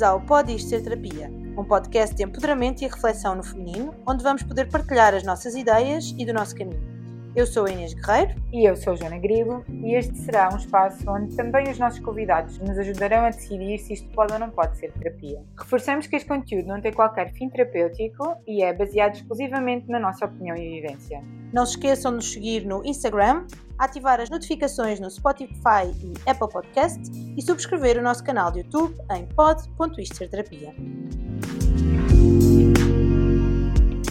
Bem-vindos ao Pode Isto Ser Terapia, um podcast de empoderamento e reflexão no feminino, onde vamos poder partilhar as nossas ideias e do nosso caminho. Eu sou a Inês Guerreiro. E eu sou a Joana Grilo, e este será um espaço onde também os nossos convidados nos ajudarão a decidir se isto pode ou não pode ser terapia. Reforçamos que este conteúdo não tem qualquer fim terapêutico e é baseado exclusivamente na nossa opinião e vivência. Não se esqueçam de nos seguir no Instagram, ativar as notificações no Spotify e Apple Podcast e subscrever o nosso canal de YouTube em pod.isterterapia.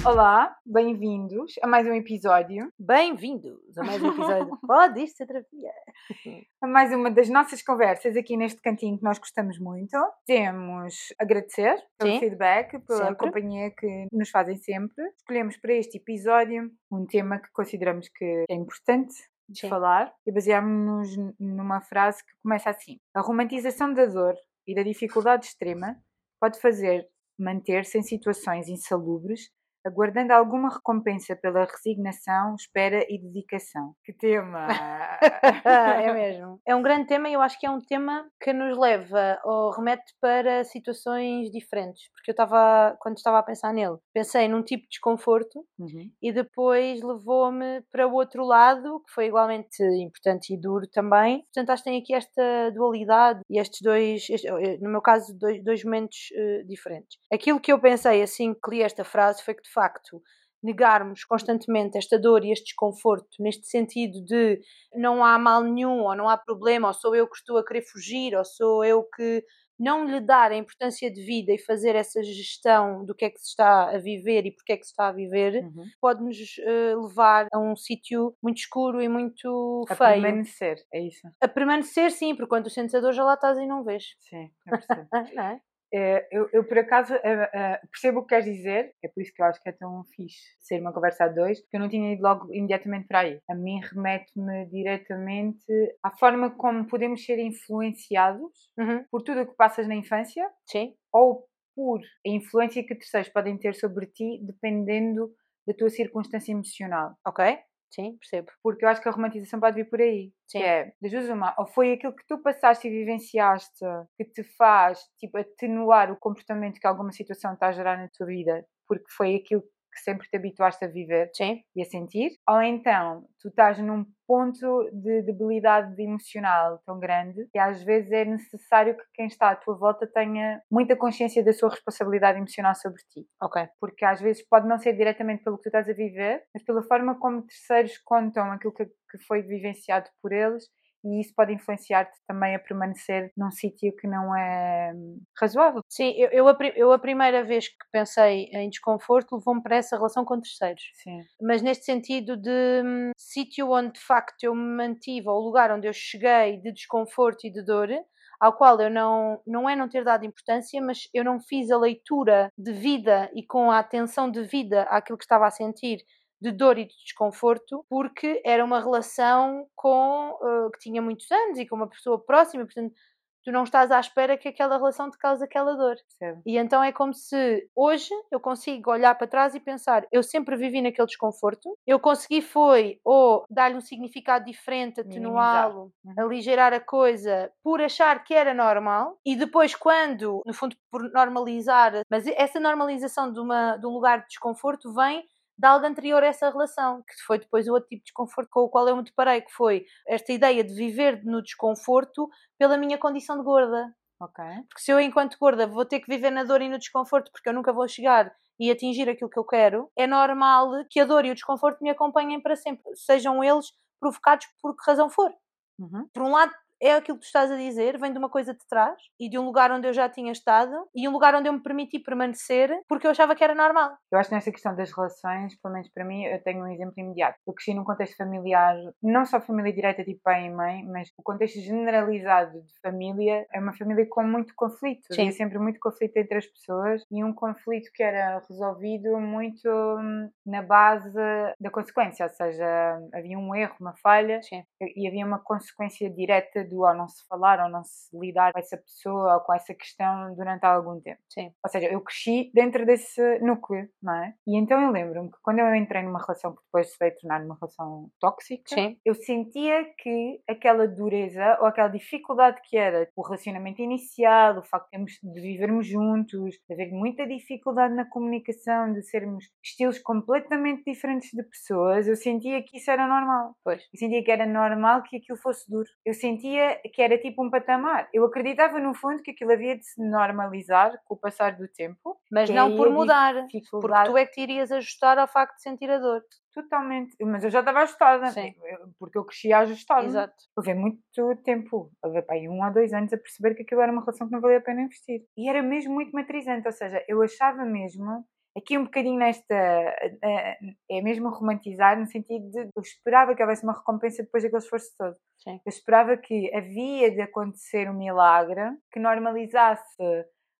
Olá, bem-vindos a mais um episódio. Bem-vindos a mais um episódio Pode Isto Ser Terapia. A mais uma das nossas conversas aqui neste cantinho que nós gostamos muito. Temos agradecer pelo Sim, feedback, pela sempre. companhia que nos fazem sempre. Escolhemos para este episódio um tema que consideramos que é importante de Sim. falar e baseámos-nos numa frase que começa assim: A romantização da dor e da dificuldade extrema pode fazer manter-se em situações insalubres, aguardando alguma recompensa pela resignação, espera e dedicação. Que tema! é mesmo. É um grande tema e eu acho que é um tema que nos leva ou remete para situações diferentes. Porque eu estava, quando estava a pensar nele, pensei num tipo de desconforto Uhum. e depois levou-me para o outro lado, que foi igualmente importante e duro também. Portanto, acho que tem aqui esta dualidade e estes dois, este- eh, no meu caso, dois, dois momentos eh, diferentes. Aquilo que eu pensei assim que li esta frase foi que, de facto, negarmos constantemente esta dor e este desconforto, neste sentido de não há mal nenhum, ou não há problema, ou sou eu que estou a querer fugir, ou sou eu que não lhe dar a importância de vida e fazer essa gestão do que é que se está a viver e porque é que se está a viver, Uhum. pode-nos eh, levar a um sítio muito escuro e muito A feio. permanecer, é isso? A permanecer, sim, porque quando tu sentes a dor já lá estás e não vês. Sim. Ah, não é? É, eu, eu, por acaso, eh, eh, percebo o que queres dizer, é por isso que eu acho que é tão fixe ser uma conversa a dois, porque eu não tinha ido logo imediatamente para aí. A mim remete-me diretamente à forma como podemos ser influenciados Uhum, por tudo o que passas na infância Sim, ou por a influência que terceiros podem ter sobre ti, dependendo da tua circunstância emocional. ok. Sim, percebo. Porque eu acho que a romantização pode vir por aí. Sim. Que é, das duas uma, ou foi aquilo que tu passaste e vivenciaste que te faz, tipo, atenuar o comportamento que alguma situação está a gerar na tua vida, porque foi aquilo que sempre te habituaste a viver. Sim, e a sentir, ou então tu estás num ponto de debilidade emocional tão grande que às vezes é necessário que quem está à tua volta tenha muita consciência da sua responsabilidade emocional sobre ti. Ok. porque às vezes pode não ser diretamente pelo que tu estás a viver, mas pela forma como terceiros contam aquilo que, que foi vivenciado por eles e isso pode influenciar-te também a permanecer num sítio que não é hum, razoável. Sim, eu, eu, a, eu a primeira vez que pensei em desconforto levou-me para essa relação com terceiros. Sim. mas neste sentido de hum, sítio onde de facto eu me mantive, ou lugar onde eu cheguei de desconforto e de dor, ao qual eu não, não é não ter dado importância, mas eu não fiz a leitura de vida e com a atenção de vida àquilo que estava a sentir de dor e de desconforto, porque era uma relação com eh, que tinha muitos anos e com uma pessoa próxima, portanto tu não estás à espera que aquela relação te cause aquela dor. Percebe? E então é como se hoje eu consigo olhar para trás e pensar, eu sempre vivi naquele desconforto, eu consegui foi ou dar-lhe um significado diferente, atenuá-lo, Uhum. aligeirar a coisa por achar que era normal e depois quando, no fundo por normalizar, mas essa normalização de, uma, de um lugar de desconforto vem de algo anterior a essa relação, que foi depois o outro tipo de desconforto com o qual eu me deparei, que foi esta ideia de viver no desconforto pela minha condição de gorda. Ok. Porque se eu, enquanto gorda, vou ter que viver na dor e no desconforto porque eu nunca vou chegar e atingir aquilo que eu quero, é normal que a dor e o desconforto me acompanhem para sempre, sejam eles provocados por que razão for. Uhum. Por um lado, é aquilo que tu estás a dizer, vem de uma coisa de trás e de um lugar onde eu já tinha estado e um lugar onde eu me permiti permanecer porque eu achava que era normal. Eu acho que nessa questão das relações, pelo menos para mim, eu tenho um exemplo imediato. Eu cresci num contexto familiar, não só família direta, tipo pai e mãe, mas o contexto generalizado de família é uma família com muito conflito. Sim. Havia sempre muito conflito entre as pessoas e um conflito que era resolvido muito hum, na base da consequência, ou seja, havia um erro, uma falha Sim. e havia uma consequência direta do ou não se falar ou não se lidar com essa pessoa ou com essa questão durante algum tempo. Sim. Ou seja, eu cresci dentro desse núcleo, não é? E então eu lembro-me que quando eu entrei numa relação que depois se veio tornar numa relação tóxica, Sim. eu sentia que aquela dureza ou aquela dificuldade que era o relacionamento inicial, o facto de vivermos juntos, de haver muita dificuldade na comunicação, de sermos estilos completamente diferentes de pessoas, eu sentia que isso era normal. Pois. Eu sentia que era normal que aquilo fosse duro. Eu sentia que era tipo um patamar. Eu acreditava no fundo que aquilo havia de se normalizar com o passar do tempo. Mas que não por a mudar. Porque tu é que te irias ajustar ao facto de sentir a dor. Totalmente. Mas eu já estava ajustada. Sim. eu- Porque eu crescia ajustada. Exato. Houve muito tempo, pá, aí um ou dois anos a perceber que aquilo era uma relação que não valia a pena investir. E era mesmo muito matrizante, ou seja, eu achava mesmo, aqui um bocadinho nesta, é mesmo romantizar, no sentido de eu esperava que houvesse uma recompensa depois daquele esforço todo. Sim. Eu esperava que havia de acontecer um milagre que normalizasse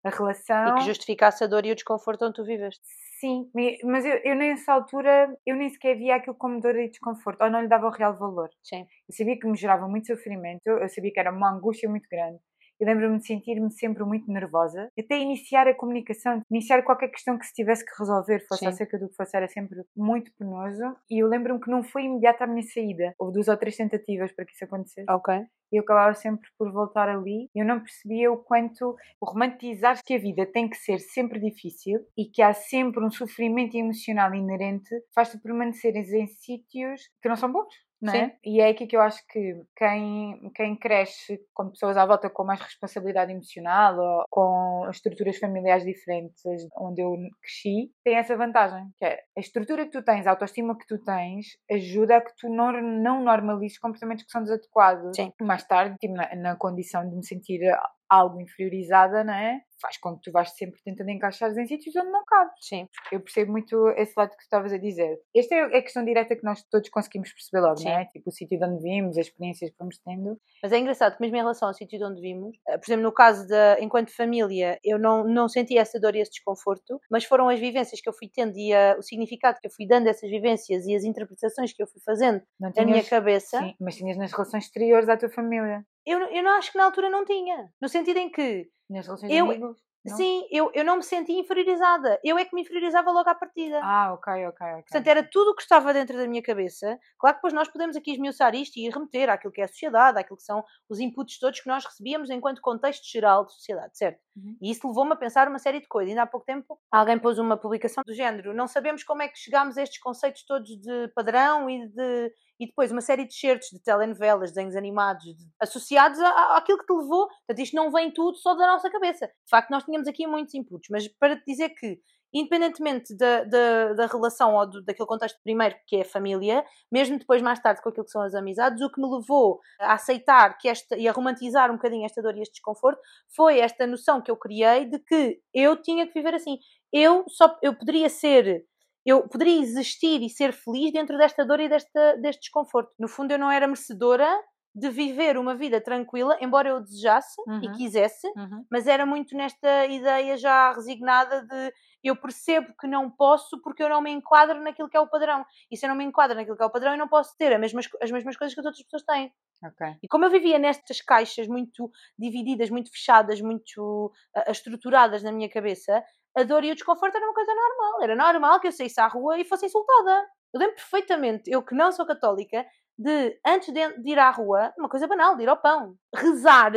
a relação. E que justificasse a dor e o desconforto onde tu viveste. Sim, mas eu, eu nessa altura, eu nem sequer via aquilo como dor e desconforto, ou não lhe dava o real valor. Sim. Eu sabia que me gerava muito sofrimento, eu sabia que era uma angústia muito grande. E lembro-me de sentir-me sempre muito nervosa, até iniciar a comunicação, iniciar qualquer questão que se tivesse que resolver, fosse Sim. acerca do que fosse, era sempre muito penoso. E eu lembro-me que não foi imediata a minha saída. Houve duas ou três tentativas para que isso acontecesse. Ok. E eu acabava sempre por voltar ali. Eu não percebia o quanto o romantizar que a vida tem que ser sempre difícil e que há sempre um sofrimento emocional inerente faz-te permaneceres em sítios que não são bons. Não é? E é aqui que eu acho que quem, quem cresce com pessoas à volta com mais responsabilidade emocional ou com estruturas familiares diferentes onde eu cresci, tem essa vantagem, que é a estrutura que tu tens, a autoestima que tu tens, ajuda a que tu não, não normalizes comportamentos que são desadequados. Sim. Mais tarde, tipo, na, na condição de me sentir algo inferiorizada, não é? Faz com que tu vais sempre tentando encaixar em sítios onde não cabes. Sim. Eu percebo muito esse lado que tu estavas a dizer. Esta é a questão direta que nós todos conseguimos perceber logo, não é? Tipo, o sítio de onde vimos, as experiências que fomos tendo. Mas é engraçado que mesmo em relação ao sítio de onde vimos, eh, por exemplo, no caso da enquanto família, eu não, não senti essa dor e esse desconforto, mas foram as vivências que eu fui tendo e a- o significado que eu fui dando a essas vivências e as interpretações que eu fui fazendo Não na minha cabeça, sim, mas tinhas nas relações exteriores à tua família. Eu, eu não acho que na altura não tinha. No sentido em que, Nas relações Eu- amigos. não? sim, eu, eu não me senti inferiorizada. Eu é que me inferiorizava logo à partida. Ah, ok, ok, ok. Portanto, era tudo o que estava dentro da minha cabeça. Claro que depois nós podemos aqui esmiuçar isto e remeter àquilo que é a sociedade, àquilo que são os inputs todos que nós recebíamos enquanto contexto geral de sociedade, certo? Uhum. E isso levou-me a pensar uma série de coisas. Ainda há pouco tempo alguém pôs uma publicação do género. Não sabemos como é que chegámos a estes conceitos todos de padrão e de. E depois uma série de certos de telenovelas, desenhos animados, de- associados a- àquilo que te levou. Portanto, isto não vem tudo só da nossa cabeça. De facto, nós tínhamos aqui muitos inputs, mas para te dizer que independentemente da, da, da relação ou do, daquele contexto primeiro que é a família, mesmo depois mais tarde com aquilo que são as amizades, o que me levou a aceitar que esta e a romantizar um bocadinho esta dor e este desconforto foi esta noção que eu criei de que eu tinha que viver assim. Eu só eu poderia ser eu poderia existir e ser feliz dentro desta dor e desta, deste desconforto. No fundo, eu não era merecedora de viver uma vida tranquila, embora eu desejasse e Uhum. quisesse, Uhum. mas era muito nesta ideia já resignada de eu percebo que não posso porque eu não me enquadro naquilo que é o padrão. E se eu não me enquadro naquilo que é o padrão, eu não posso ter as mesmas, as mesmas coisas que as outras pessoas têm. Ok. E como eu vivia nestas caixas muito divididas, muito fechadas, muito ah, estruturadas na minha cabeça, a dor e o desconforto era uma coisa normal. Era normal que eu saísse à rua e fosse insultada. Eu lembro perfeitamente, eu que não sou católica, de antes de, de ir à rua, uma coisa banal, de ir ao pão, rezar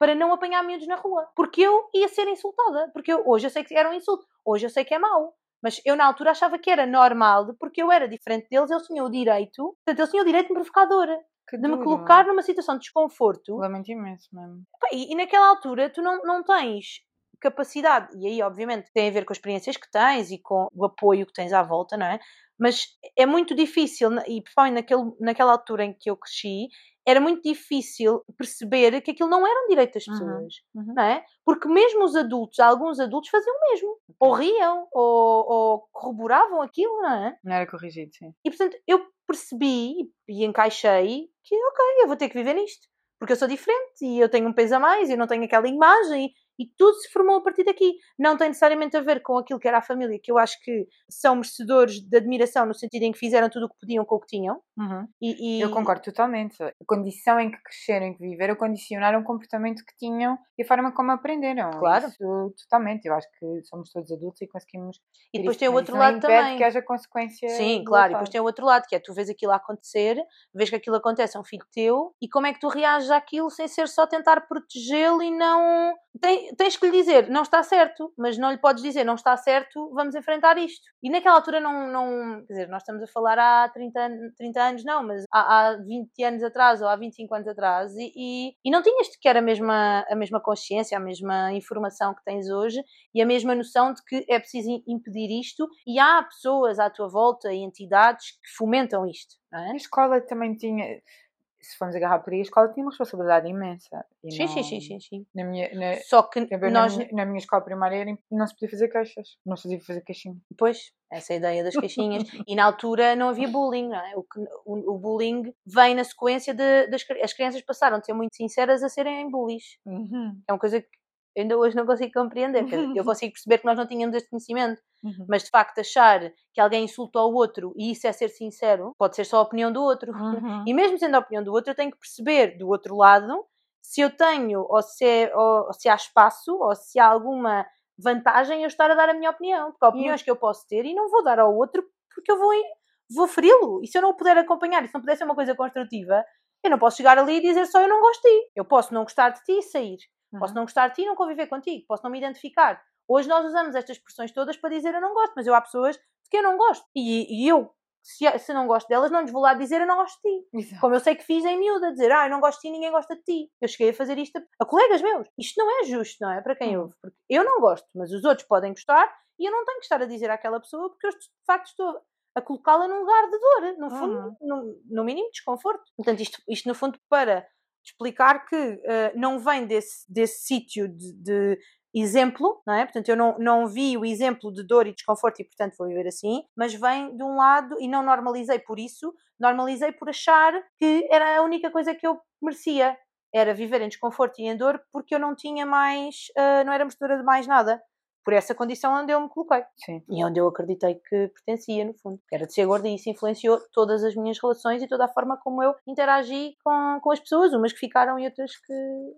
para não apanhar miúdos na rua. Porque eu ia ser insultada. Porque eu, hoje eu sei que era um insulto, hoje eu sei que é mau. Mas eu na altura achava que era normal, porque eu era diferente deles, eles tinham o direito, portanto, eles tinham o direito de me provocar dor Que de me duro. colocar numa situação de desconforto. Lamento imenso mesmo. E, e naquela altura tu não, não tens capacidade, e aí obviamente tem a ver com as experiências que tens e com o apoio que tens à volta, não é? Mas é muito difícil, e principalmente naquele, naquela altura em que eu cresci, era muito difícil perceber que aquilo não era um direito das pessoas, uhum. não é? Porque mesmo os adultos, alguns adultos faziam o mesmo, ou riam, ou, ou corroboravam aquilo, não é? Não era corrigido, sim. E portanto eu percebi e encaixei que, ok, eu vou ter que viver nisto. Porque eu sou diferente e eu tenho um peso a mais e eu não tenho aquela imagem. E tudo se formou a partir daqui. Não tem necessariamente a ver com aquilo que era a família, que eu acho que são merecedores de admiração no sentido em que fizeram tudo o que podiam com o que tinham. Uhum. E, e- Eu concordo totalmente. A condição em que cresceram, em que viveram, condicionaram o comportamento que tinham e a forma como aprenderam. Claro. Isso, totalmente. Eu acho que somos todos adultos e conseguimos. E depois tem o outro não lado também. que haja consequência. Sim, claro, e depois tem o outro lado, que é tu vês aquilo a acontecer, vês que aquilo acontece a um filho teu, e como é que tu reages àquilo sem ser só tentar protegê-lo e não. Tem- tens que lhe dizer, não está certo, mas não lhe podes dizer, não está certo, vamos enfrentar isto. E naquela altura não. não quer dizer, nós estamos a falar há 30, an- 30 anos, não, mas há, há 20 anos atrás ou há 25 anos atrás, e, e, e não tinhas sequer a mesma, a mesma consciência, a mesma informação que tens hoje e a mesma noção de que é preciso im- impedir isto, e há pessoas à tua volta e entidades que fomentam isto, é? A escola também tinha. Se formos agarrar por aí, a escola tinha uma responsabilidade imensa. Sim, não- sim, sim, sim, sim. Na minha, na, Só que exemplo, nós, na, minha, na minha escola primária era não se podia fazer queixas. Não se podia fazer queixinha. Pois, essa é a ideia das queixinhas. e na altura não havia bullying, não é? O, que- o, o bullying vem na sequência de, das as crianças passaram de ser muito sinceras a serem bullies. Uhum. É uma coisa que ainda hoje não consigo compreender. Eu consigo perceber que nós não tínhamos este conhecimento, Uhum. mas de facto achar que alguém insulta o outro e isso é ser sincero, pode ser só a opinião do outro. Uhum. E mesmo sendo a opinião do outro, eu tenho que perceber do outro lado se eu tenho, ou se, é- ou, ou se há espaço, ou se há alguma vantagem eu estar a dar a minha opinião. Porque há opiniões que eu posso ter e não vou dar ao outro porque eu vou, vou feri-lo. E se eu não o puder acompanhar, e se não puder ser uma coisa construtiva, eu não posso chegar ali e dizer só eu não gosto de ti. Eu posso não gostar de ti e sair. Posso não gostar de ti e não conviver contigo. Posso não me identificar. Hoje nós usamos estas expressões todas para dizer eu não gosto, mas eu há pessoas de que eu não gosto. E, e eu, se, se não gosto delas, não lhes vou lá dizer eu não gosto de ti. Exato. Como eu sei que fiz em miúda, dizer, ah, eu não gosto de ti, ninguém gosta de ti. Eu cheguei a fazer isto a, a colegas meus. Isto não é justo, não é? Para quem Hum. ouve. Porque eu não gosto, mas os outros podem gostar e eu não tenho que estar a dizer àquela pessoa porque eu, de facto, estou a colocá-la num lugar de dor, no fundo, Uhum. no, no mínimo desconforto. Portanto, isto, isto no fundo para explicar que eh, não vem desse, desse sítio de, de exemplo, não é? Portanto, eu não, não vi o exemplo de dor e desconforto e, portanto, vou viver assim, mas vem de um lado e não normalizei por isso, normalizei por achar que era a única coisa que eu merecia. Era viver em desconforto e em dor porque eu não tinha mais, eh, não era merecedora de mais nada. Por essa condição onde eu me coloquei Sim. e onde eu acreditei que pertencia, no fundo. Era de ser gorda e isso influenciou todas as minhas relações e toda a forma como eu interagi com, com as pessoas, umas que ficaram e outras que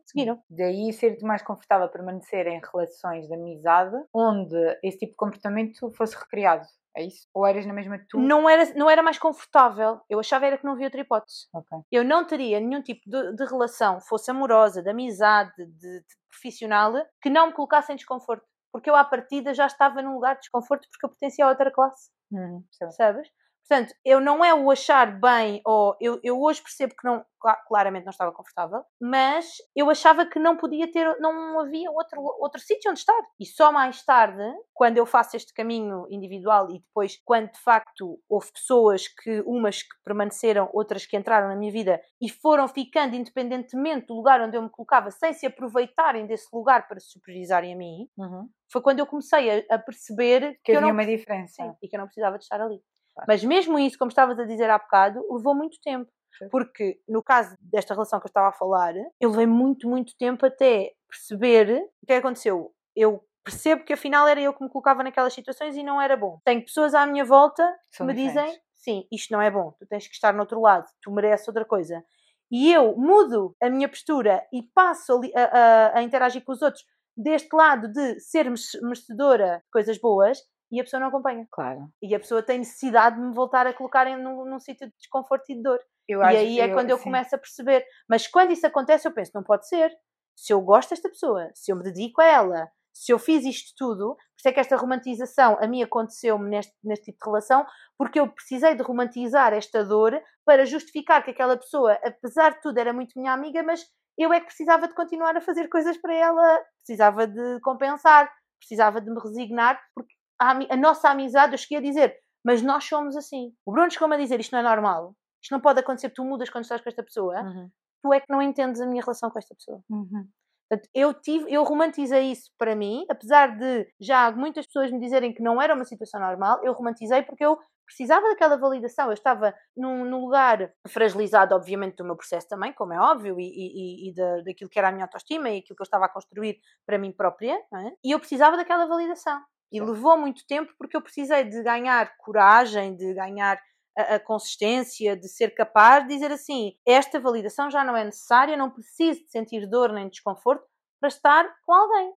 seguiram. Daí ser-te mais confortável permanecer em relações de amizade onde esse tipo de comportamento fosse recriado. É isso? Ou eras na mesma tu? Não era, não era mais confortável, eu achava era que não havia outra hipótese. Ok. Eu não teria nenhum tipo de, de relação, fosse amorosa, de amizade, de, de profissional, que não me colocasse em desconforto. Porque eu, à partida, já estava num lugar de desconforto porque eu pertencia a outra classe. Uhum, percebo. Portanto, eu não é o achar bem, ou eu, eu hoje percebo que não, cla- claramente não estava confortável, mas eu achava que não podia ter, não havia outro, outro sítio onde estar. E só mais tarde, quando eu faço este caminho individual e depois, quando de facto houve pessoas que, umas que permaneceram, outras que entraram na minha vida e foram ficando independentemente do lugar onde eu me colocava, sem se aproveitarem desse lugar para se superiorizarem a mim, Uhum. foi quando eu comecei a, a perceber Que eu havia não uma diferença. Sim, e que eu não precisava de estar ali. Mas mesmo isso, como estavas a dizer há bocado, levou muito tempo. Porque no caso desta relação que eu estava a falar, eu levei muito, muito tempo até perceber o que é que aconteceu. Eu percebo que afinal era eu que me colocava naquelas situações e não era bom. Tenho pessoas à minha volta que São me diferentes. dizem: sim, isto não é bom, tu tens que estar no outro lado, tu mereces outra coisa. E eu mudo a minha postura e passo a, a- a interagir com os outros deste lado de ser merece- merecedora de coisas boas e a pessoa não acompanha. Claro. E a pessoa tem necessidade de me voltar a colocar em, num, num sítio de desconforto e de dor. Eu e aí é quando eu sim. começo a perceber. Mas quando isso acontece, eu penso, não pode ser. Se eu gosto desta pessoa, se eu me dedico a ela, se eu fiz isto tudo, por isso é que esta romantização a mim aconteceu-me neste, neste tipo de relação, porque eu precisei de romantizar esta dor para justificar que aquela pessoa, apesar de tudo, era muito minha amiga, mas eu é que precisava de continuar a fazer coisas para ela, precisava de compensar, precisava de me resignar, porque a, a nossa amizade, eu cheguei a dizer, mas nós somos assim. O Bruno chegou-me a dizer, isto não é normal, isto não pode acontecer, tu mudas quando estás com esta pessoa, Uhum. tu é que não entendes a minha relação com esta pessoa. Uhum. Portanto, eu tive, eu romantizei isso para mim, apesar de já muitas pessoas me dizerem que não era uma situação normal, eu romantizei porque eu precisava daquela validação. Eu estava num, num, lugar fragilizado, obviamente, do meu processo também, como é óbvio, e, e, e da, daquilo que era a minha autoestima e aquilo que eu estava a construir para mim própria, é? e eu precisava daquela validação. E levou muito tempo porque eu precisei de ganhar coragem, de ganhar a, a, consistência, de ser capaz de dizer assim: esta validação já não é necessária, não preciso de sentir dor nem desconforto para estar com alguém.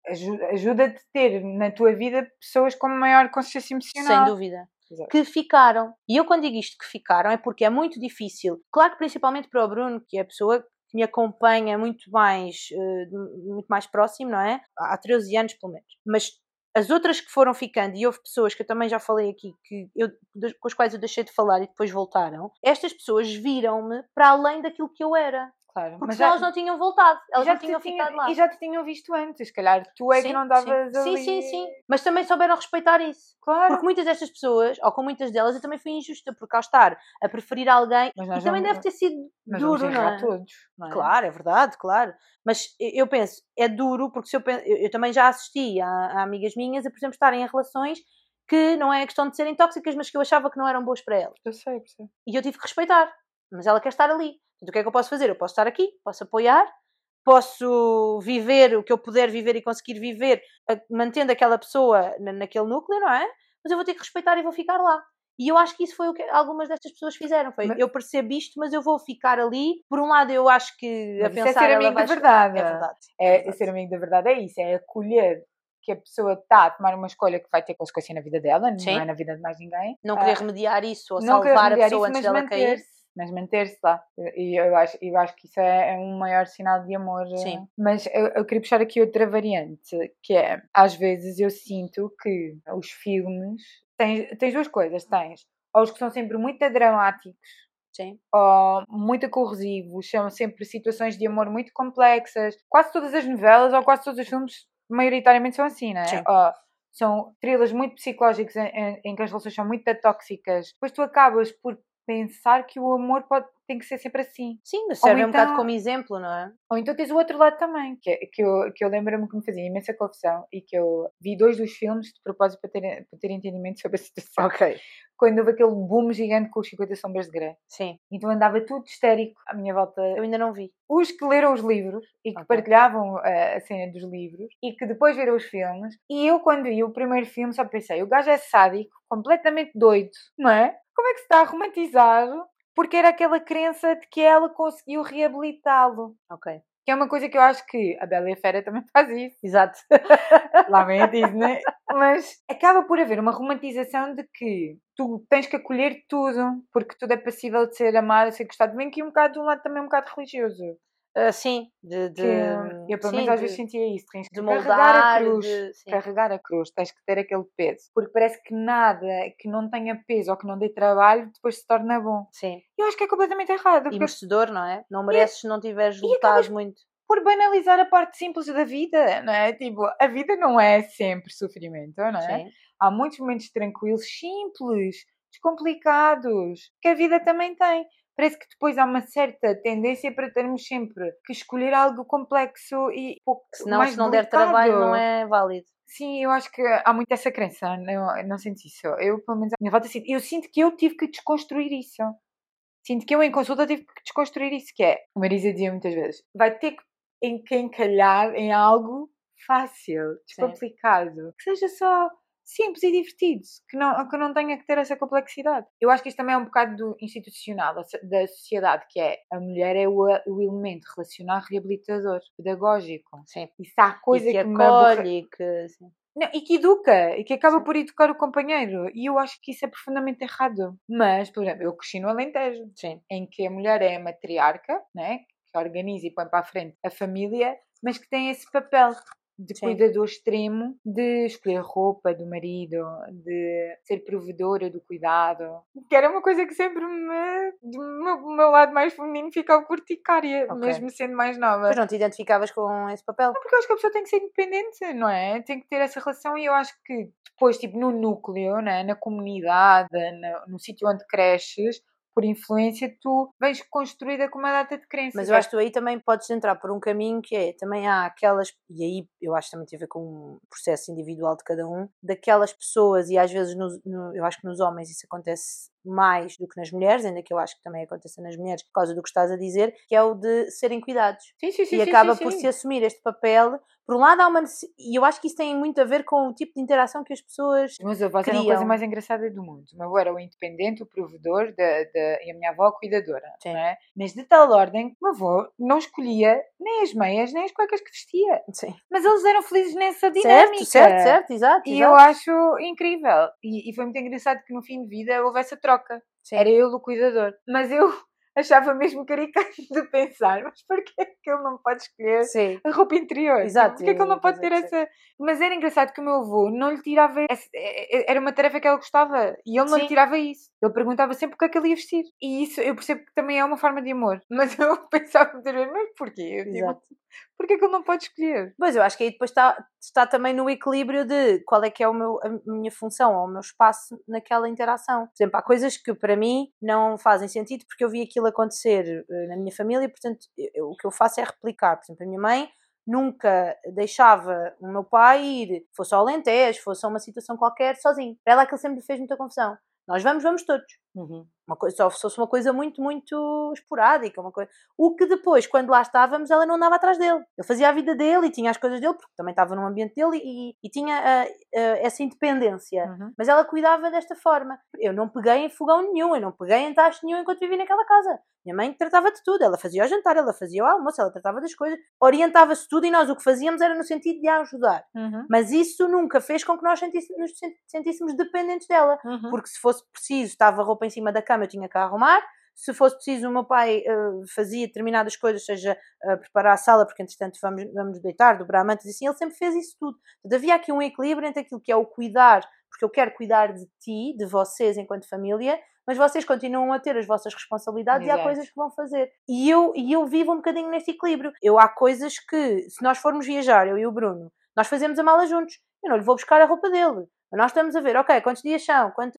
Ajuda-te a ter na tua vida pessoas com maior consciência emocional. Sem dúvida. Exato. que ficaram. E eu, quando digo isto que ficaram, é porque é muito difícil. Claro que principalmente para o Bruno, que é a pessoa que me acompanha muito mais, uh, muito mais próximo, não é? Há 13 anos, pelo menos. Mas as outras que foram ficando, e houve pessoas que eu também já falei aqui, que eu, com as quais eu deixei de falar e depois voltaram, estas pessoas viram-me para além daquilo que eu era. Claro, porque mas já, elas não tinham voltado, elas já tinham tinha, ficado lá. E já te tinham visto antes, se calhar tu é sim, que não davas sim. ali... Sim, sim, sim, mas também souberam respeitar isso. Claro. Porque muitas destas pessoas, ou com muitas delas, eu também fui injusta, porque ao estar a preferir alguém, e também vamos, deve ter sido duro, não é? todos, não é? Claro, é verdade, claro. Mas eu penso, é duro, porque se eu, penso, eu, eu também já assisti a, a amigas minhas a, por exemplo, estarem em relações que não é questão de serem tóxicas, mas que eu achava que não eram boas para elas. Eu sei, eu sei. E eu tive que respeitar. Mas ela quer estar ali. Então, o que é que eu posso fazer? Eu posso estar aqui, posso apoiar, posso viver o que eu puder viver e conseguir viver, mantendo aquela pessoa naquele núcleo, não é? Mas eu vou ter que respeitar e vou ficar lá. E eu acho que isso foi o que algumas destas pessoas fizeram. Foi, mas... eu percebo isto, mas eu vou ficar ali. Por um lado, eu acho que a mas pensar... Isso é ser amigo da verdade. É verdade. É, é, verdade. ser amigo da verdade é isso, é acolher que a pessoa está a tomar uma escolha que vai ter consequência na vida dela, Sim. não é na vida de mais ninguém. Não querer ah, remediar isso ou salvar a pessoa isso, antes dela cair mas manter-se lá. E eu acho, eu acho que isso é, é um maior sinal de amor. Eh, Sim. Mas eu, eu, queria puxar aqui outra variante, que é, às vezes eu sinto que os filmes tens, tens duas coisas, tens ou os que são sempre muito dramáticos, Sim. ou muito corrosivos, são sempre situações de amor muito complexas. Quase todas as novelas ou quase todos os filmes, maioritariamente são assim, não é? Sim. Ou, são thrillers muito psicológicos em, em, em, que as relações são muito tóxicas. Depois tu acabas por pensar que o amor pode, tem que ser sempre assim. Sim, mas serve então, um bocado como exemplo, não é? Ou então tens o outro lado também, que, que eu, que eu lembro-me que me fazia imensa confusão e que eu vi dois dos filmes de propósito para ter, para ter entendimento sobre a situação. Ok. Quando houve aquele boom gigante com os 50 Sombras de Grey. Sim. Então andava tudo histérico à minha volta. Eu ainda não vi. Os que leram os livros e que okay. partilhavam a, eh, a cena dos livros e que depois viram os filmes. E eu, quando vi o primeiro filme, só pensei: o gajo é sádico, completamente doido, não é? como é que se está a romantizar? Porque era aquela crença de que ela conseguiu reabilitá-lo. Ok. Que é uma coisa que eu acho que a Bela e a Fera também faz isso. Exato. Lá vem a Disney. Mas acaba por haver uma romantização de que tu tens que acolher tudo, porque tudo é passível de ser amado, de ser gostado. Vem aqui um bocado de um lado também um bocado religioso. Uh, sim, de, de eu pelo menos às vezes sentia isso, tens de moldar, carregar a cruz, de, carregar a cruz, tens que ter aquele peso, porque parece que nada que não tenha peso ou que não dê trabalho depois se torna bom. Sim. Eu acho que é completamente errado. E merecedor, não é? Não mereces se não tiveres lutado muito. Por banalizar a parte simples da vida, não é? Tipo, a vida não é sempre sofrimento, não é? Sim. Há muitos momentos tranquilos, simples, descomplicados, que a vida também tem parece que depois há uma certa tendência para termos sempre que escolher algo complexo e pouco Senão, mais se não der trabalho, não é válido. Sim, eu acho que há muito essa crença, não, não sinto isso. Eu, pelo menos, minha volta sinto. Eu sinto que eu tive que desconstruir isso. Sinto que eu, em consulta, tive que desconstruir isso. Que é, a Marisa dizia muitas vezes, vai ter que encalhar em algo fácil, descomplicado. Que seja só simples e divertido, que não, que não tenha que ter essa complexidade. Eu acho que isto também é um bocado do institucional, da, da sociedade, que é a mulher é o, o elemento relacional reabilitador, pedagógico. Sim. E se há coisa e que, que acolhe, que... Sim. Não, e que educa, e que acaba Sim. por educar o companheiro. E eu acho que isso é profundamente errado. Mas, por exemplo, eu cresci no Alentejo, Sim. em que a mulher é a matriarca, né? que organiza e põe para a frente a família, mas que tem esse papel de Sim. cuidador extremo, de escolher roupa do marido, de ser provedora do cuidado, que era uma coisa que sempre me, do meu, meu lado mais feminino ficava corticária, okay. mesmo sendo mais nova. Mas não te identificavas com esse papel? Não, porque eu acho que a pessoa tem que ser independente, não é? Tem que ter essa relação e eu acho que depois, tipo, no núcleo, né, na comunidade, no, no sítio onde cresces, por influência, tu vens construída com uma data de crenças. Mas eu acho que tu aí também podes entrar por um caminho que é, também há aquelas, e aí eu acho que também tem a ver com um processo individual de cada um, daquelas pessoas, e às vezes no, no, eu acho que nos homens isso acontece mais do que nas mulheres, ainda que eu acho que também acontece nas mulheres por causa do que estás a dizer, que é o de serem cuidados. Sim, sim, sim, e acaba por se assumir este papel. Por um lado, há uma e eu acho que isso tem muito a ver com o tipo de interação que as pessoas. Mas a voz era a criam. coisa mais engraçada do mundo. O meu avô era o independente, o provedor, da, da- e a minha avó a cuidadora. Não é? Mas de tal ordem que o meu avô não escolhia nem as meias, nem as cuecas que vestia. Sim. Mas eles eram felizes nessa dinâmica. Certo, certo, certo, exato. E exato. eu acho incrível. E, e foi muito engraçado que no fim de vida houve essa troca. Sim. Era eu o cuidador. Mas eu achava mesmo caricato de pensar, mas porquê é que ele não pode escolher Sim. a roupa interior? Exato, Porquê é que ele não pode ter exato, essa... Mas era engraçado que o meu avô não lhe tirava... esse- é- é- Era uma tarefa que ele gostava. E ele não Sim. lhe tirava isso. Ele perguntava sempre o que é que ele ia vestir. E isso eu percebo que também é uma forma de amor. Mas eu pensava muitas vezes, mas porquê? Eu digo, Exato. porquê é que ele não pode escolher? Pois eu acho que aí depois está, está também no equilíbrio de qual é que é o meu, a minha função ou o meu espaço naquela interação. Por exemplo, há coisas que para mim não fazem sentido porque eu vi aquilo acontecer eh, na minha família, portanto eu- o que eu faço é replicar. Por exemplo, a minha mãe nunca deixava o meu pai ir, fosse ao Alentejo, fosse a uma situação qualquer, sozinho. Para ela aquilo sempre fez muita confusão. Nós vamos, vamos todos. Uma coisa, só se fosse uma coisa muito, muito esporádica. Uma coisa... O que depois, quando lá estávamos, ela não andava atrás dele. Ele fazia a vida dele e tinha as coisas dele, porque também estava num ambiente dele e, e tinha ah, ah, essa independência. Uhum. Mas ela cuidava desta forma. Eu não peguei em fogão nenhum, eu não peguei em tacho nenhum enquanto vivi naquela casa. Minha mãe tratava de tudo, ela fazia o jantar, ela fazia o almoço, ela tratava das coisas, orientava-se tudo e nós o que fazíamos era no sentido de a ajudar. Uhum. Mas isso nunca fez com que nós nos sent- sentíssemos dependentes dela Uhum. porque se fosse preciso, estava a roupa em cima da cama, eu tinha que a arrumar. Se fosse preciso, o meu pai eh, fazia determinadas coisas, seja eh, preparar a sala, porque entretanto vamos, vamos deitar, dobrar mantas e assim, ele sempre fez isso tudo. Portanto, havia aqui um equilíbrio entre aquilo que é o cuidar, porque eu quero cuidar de ti, de vocês enquanto família, mas vocês continuam a ter as vossas responsabilidades e há Exato. coisas que vão fazer. E eu, e eu vivo um bocadinho neste equilíbrio. Eu há coisas que, se nós formos viajar, eu e o Bruno, nós fazemos a mala juntos. Eu não lhe vou buscar a roupa dele. Nós estamos a ver, ok, quantos dias são, quantos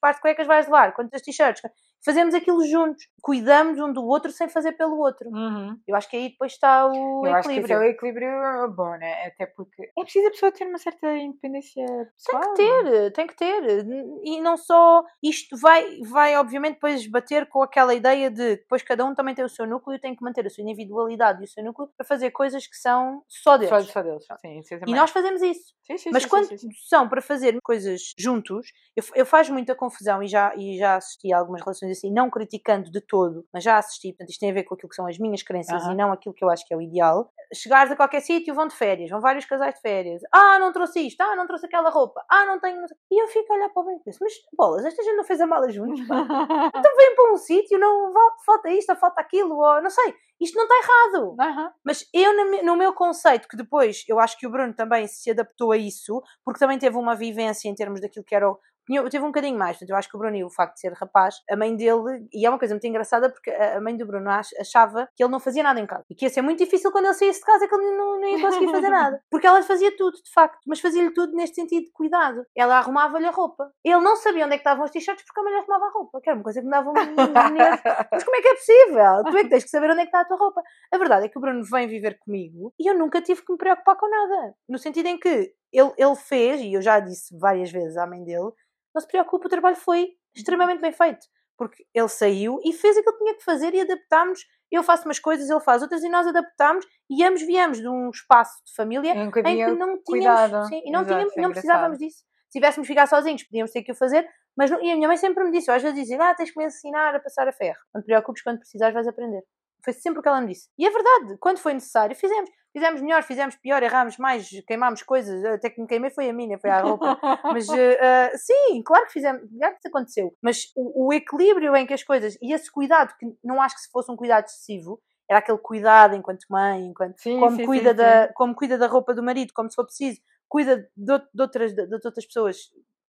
pares de cuecas vais levar, quantas t-shirts. Fazemos aquilo juntos. Cuidamos um do outro sem fazer pelo outro. Uhum. Eu acho que aí depois está o Eu acho que esse é equilíbrio. o equilíbrio bom, né? Até porque é preciso a pessoa ter uma certa independência pessoal. Tem que ter, tem que ter. E não só. Isto vai, vai obviamente, depois bater com aquela ideia de depois cada um também tem o seu núcleo e tem que manter a sua individualidade e o seu núcleo para fazer coisas que são só deles. Só, só deles. Sim, é E nós fazemos isso. Sim, sim, Mas sim, quando são para fazer coisas juntos, eu, eu faz muita confusão e já, e já assisti a algumas relações assim, não criticando de todo, mas já assisti, portanto isto tem a ver com aquilo que são as minhas crenças Aham. e não aquilo que eu acho que é o ideal. Chegares a qualquer sítio, vão de férias, vão vários casais de férias. Ah, não trouxe isto, ah, não trouxe aquela roupa, ah, não tenho. não E eu fico a olhar para o bem e penso, mas bolas, esta gente não fez a mala juntos. Então vêm para um sítio, não falta, isto, falta aquilo, ou não sei, isto não está errado. Aham. Mas eu, no meu conceito, que depois eu acho que o Bruno também se adaptou a isso, porque também teve uma vivência em termos daquilo que era o. tinha- Teve um bocadinho mais, portanto, eu acho que o Bruno e o facto de ser rapaz, a mãe dele, e é uma coisa muito engraçada porque a mãe do Bruno ach- achava que ele não fazia nada em casa e que ia ser muito difícil quando ele saísse de casa que ele não, não ia conseguir fazer nada, porque ela fazia tudo, de facto, mas fazia-lhe tudo neste sentido de cuidado. Ela arrumava-lhe a roupa. Ele não sabia onde é que estavam os t-shirts porque a mulher arrumava a roupa, que era uma coisa que me dava um. Mas como é que é possível? Tu é que tens que saber onde é que está a tua roupa. A verdade é que o Bruno vem viver comigo e eu nunca tive que me preocupar com nada. No sentido em que ele, ele fez, e eu já disse várias vezes à mãe dele, não se preocupe, o trabalho foi extremamente bem feito. Porque ele saiu e fez aquilo que tinha que fazer e adaptámos. Eu faço umas coisas, ele faz outras e nós adaptámos e ambos viemos de um espaço de família Em que em que não tínhamos, cuidado. sim, e não, Exato, tínhamos, é não precisávamos disso. Se tivéssemos ficar sozinhos, podíamos ter que o fazer, mas não- e a minha mãe sempre me disse, às vezes dizia, ah, tens que me ensinar a passar a ferro. Não te preocupes, quando precisares vais aprender. Foi sempre o que ela me disse. E é verdade, quando foi necessário, fizemos. Fizemos melhor, fizemos pior, errámos mais, queimámos coisas, até que me queimei foi a mim, nem foi a roupa. Mas eh, sim, claro que fizemos, claro que isso aconteceu. Mas o, o equilíbrio em que as coisas, e esse cuidado, que não acho que se fosse um cuidado excessivo, era aquele cuidado enquanto mãe, enquanto Sim, como, sim, cuida sim, da, como cuida da roupa do marido, como se for preciso, cuida de, de outras, de, de outras pessoas,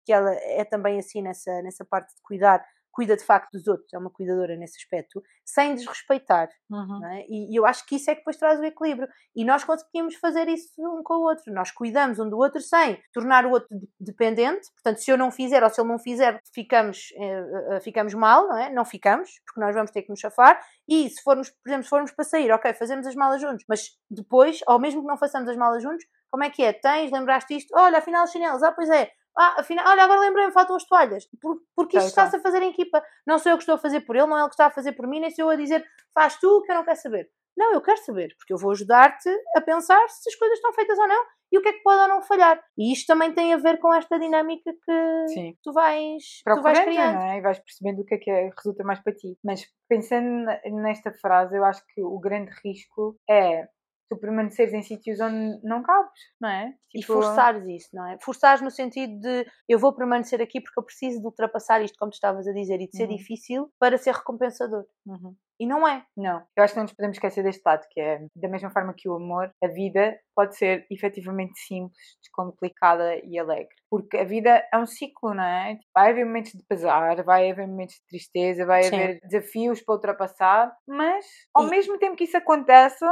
que ela é também assim nessa, nessa parte de cuidar, cuida de facto dos outros, é uma cuidadora nesse aspecto, sem desrespeitar. Uhum. é? E, e eu acho que isso é que depois traz o equilíbrio. E nós conseguimos fazer isso um com o outro. Nós cuidamos um do outro sem tornar o outro de- dependente. Portanto, se eu não fizer ou se ele não fizer, ficamos, eh, eh, ficamos mal, não é? Não ficamos, porque nós vamos ter que nos chafar. E se formos, por exemplo, se formos para sair, ok, fazemos as malas juntos, mas depois, ou mesmo que não façamos as malas juntos, como é que é? Tens, lembraste isto? Olha, afinal os chinelos, ah, pois é. Ah, afinal, olha, agora lembrei-me, faltam as toalhas. Por, porque isto Tal e está-se a fazer em equipa. Não sou eu que estou a fazer por ele, não é ele que está a fazer por mim, nem sou eu a dizer, faz tu que eu não quero saber. Não, eu quero saber, porque eu vou ajudar-te a pensar se as coisas estão feitas ou não e o que é que pode ou não falhar. E isto também tem a ver com esta dinâmica que Sim. tu vais, tu vais criando. não é? E vais percebendo o que é que é- resulta mais para ti. Mas pensando nesta frase, eu acho que o grande risco é tu permaneceres em sítios onde não cabes, não é? E Tipo, forçares isso, não é? Forçares no sentido de eu vou permanecer aqui porque eu preciso de ultrapassar isto, como tu estavas a dizer, e de ser Uhum. difícil para ser recompensador. Uhum. E não é. Não, eu acho que não nos podemos esquecer deste lado, que é da mesma forma que o amor, a vida pode ser efetivamente simples, descomplicada e alegre. Porque a vida é um ciclo, não é? Tipo, Vai haver momentos de pesar, vai haver momentos de tristeza, vai Sim. haver desafios para ultrapassar, mas ao E- mesmo tempo que isso aconteça,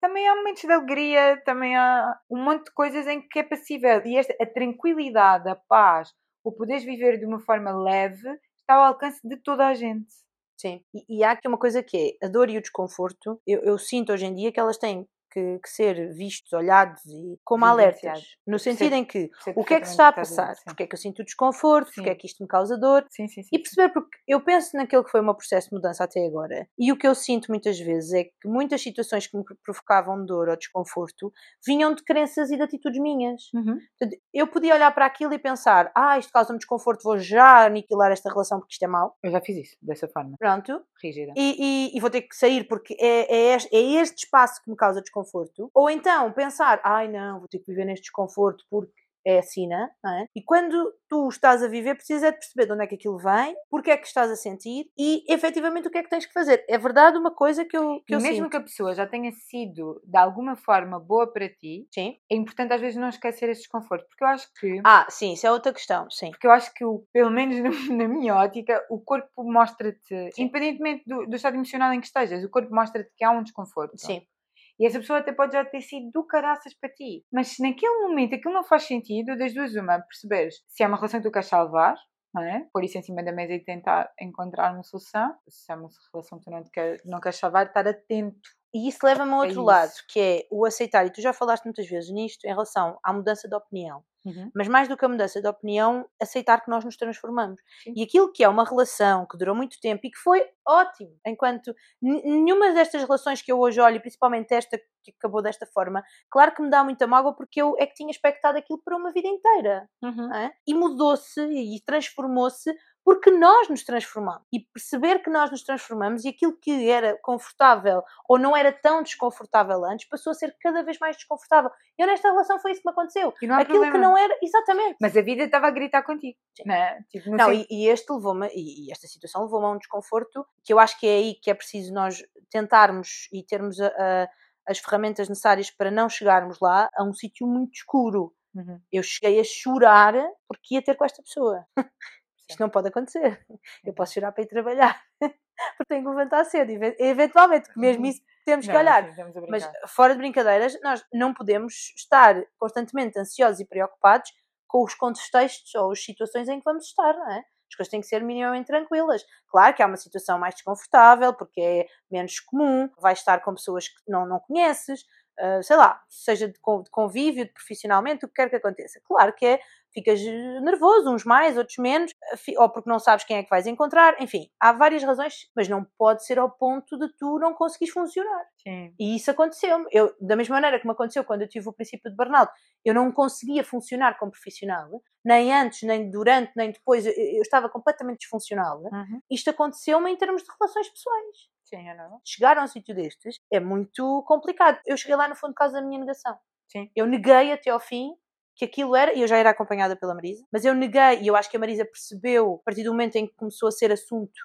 também há momentos de alegria, também há um monte de coisas em que é passível. E esta, a tranquilidade, a paz, o poderes viver de uma forma leve, está ao alcance de toda a gente. Sim. E, e há aqui uma coisa que é a dor e o desconforto. Eu, eu sinto hoje em dia que elas têm que, que ser vistos, olhados e como alertas. Vivenciados. No sentido em que o que é que se está a passar? sim. Porque é que eu sinto desconforto? Porque é Sim. que isto me causa dor? Sim, sim, sim. E sim. perceber, porque eu penso naquele que foi o meu processo de mudança até agora, e o que eu sinto muitas vezes é que muitas situações que me provocavam dor ou desconforto vinham de crenças e de atitudes minhas. Uhum. Eu podia olhar para aquilo e pensar: ah, isto causa-me desconforto, vou já aniquilar esta relação porque isto é mau. Eu já fiz isso, dessa forma, Pronto. rígida. E, e- e vou ter que sair porque é, é, este, é este espaço que me causa desconforto. Ou então pensar: ai não, vou ter que viver neste desconforto porque é assim, não é? E quando tu estás a viver, precisas é de perceber de onde é que aquilo vem, porque é que estás a sentir e efetivamente o que é que tens que fazer. É verdade uma coisa que eu, que E eu mesmo sinto. que a pessoa já tenha sido de alguma forma boa para ti, Sim. é importante às vezes não esquecer esse desconforto, porque eu acho que, Ah, sim, isso é outra questão. Sim. porque eu acho que pelo menos na, minha ótica, o corpo mostra-te, independentemente do, do estado emocional em que estejas, o corpo mostra-te que há um desconforto. Sim. E essa pessoa até pode já ter sido do caraças para ti. Mas se naquele momento aquilo não faz sentido, das duas uma, perceberes se é uma relação que tu queres salvar, não é? Pôr isso em cima da mesa e tentar encontrar uma solução. Se é uma relação que tu não, não queres salvar, estar atento. E isso leva-me a outro isso. lado, que é o aceitar, e tu já falaste muitas vezes nisto, em relação à mudança de opinião. Mas mais do que a mudança de opinião, aceitar que nós nos transformamos. Sim. E aquilo que é uma relação que durou muito tempo e que foi ótimo, enquanto nenhuma destas relações que eu hoje olho, principalmente esta que acabou desta forma, claro que me dá muita mágoa porque eu é que tinha expectado aquilo para uma vida inteira. não é? E mudou-se e transformou-se porque nós nos transformamos. E perceber que nós nos transformamos e aquilo que era confortável ou não era tão desconfortável antes passou a ser cada vez mais desconfortável. E nesta relação foi isso que me aconteceu. Não aquilo problema. que não era, exatamente. Mas a vida estava a gritar contigo. Não, é? tipo, Não, sen- e, e este levou-me, e esta situação levou-me a um desconforto que eu acho que é aí que é preciso nós tentarmos e termos a- a- as ferramentas necessárias para não chegarmos lá a um sítio muito escuro. Uhum. Eu cheguei a chorar porque ia ter com esta pessoa. Isto não pode acontecer. Eu posso chorar para ir trabalhar. porque tenho que levantar cedo. Even- Eventualmente, mesmo isso temos que Não, olhar. estamos a Mas fora de brincadeiras, nós não podemos estar constantemente ansiosos e preocupados com os contextos ou as situações em que vamos estar, não é? As coisas têm que ser minimamente tranquilas. Claro que há uma situação mais desconfortável, porque é menos comum, vais estar com pessoas que não, não conheces, ah, sei lá, seja de, con- de convívio, de profissionalmente, o que quer que aconteça. Claro que é, ficas nervoso, uns mais, outros menos, ah, ou porque não sabes quem é que vais encontrar, enfim, há várias razões, mas não pode ser ao ponto de tu não conseguires funcionar. Sim. E isso aconteceu-me. Eu, da mesma maneira que me aconteceu quando eu tive o princípio de burnout, eu não conseguia funcionar como profissional, nem antes, nem durante, nem depois, eu, eu estava completamente disfuncional. Uhum. Isto aconteceu-me em termos de relações pessoais. Sim, é normal. Chegar a um sítio destes é muito complicado. Eu cheguei lá no fundo por causa da minha negação. Sim. Eu neguei até ao fim que aquilo era, e eu já era acompanhada pela Marisa, mas eu neguei, e eu acho que a Marisa percebeu, a partir do momento em que começou a ser assunto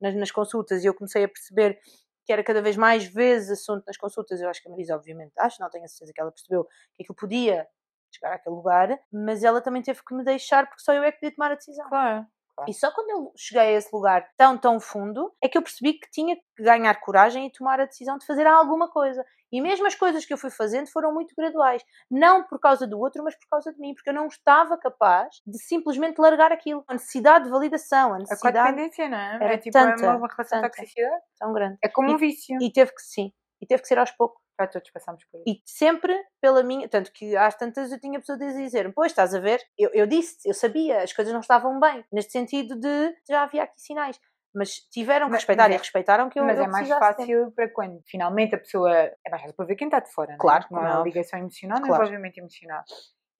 nas, nas consultas, e eu comecei a perceber que era cada vez mais vezes assunto nas consultas, eu acho que a Marisa, obviamente, acho, não tenho a certeza que ela percebeu que aquilo podia chegar àquele lugar, mas ela também teve que me deixar, porque só eu é que podia tomar a decisão. Claro, Claro. E só quando eu cheguei a esse lugar tão, tão fundo é que eu percebi que tinha que ganhar coragem e tomar a decisão de fazer alguma coisa. E mesmo as coisas que eu fui fazendo foram muito graduais. Não por causa do outro, mas por causa de mim. Porque eu não estava capaz de simplesmente largar aquilo. A necessidade de validação, a A necessidade codependência, não é? Era é tipo é tanta, uma relação de tanta. toxicidade. tão grande. É como um vício. E teve que, sim, e teve que ser aos poucos. Já todos passamos por isso. E sempre pela minha. Tanto que às tantas eu tinha pessoas a dizer: Pois, estás a ver? Eu, eu disse, eu sabia, as coisas não estavam bem. Neste sentido de já havia aqui sinais. Mas tiveram que Mas- respeitar mas e é- respeitaram que eu. Mas eu é mais sempre. fácil para quando finalmente a pessoa. É mais fácil para ver quem está de fora. não é? Claro, Não é há óbvio. ligação emocional, não Claro. envolvimento emocional.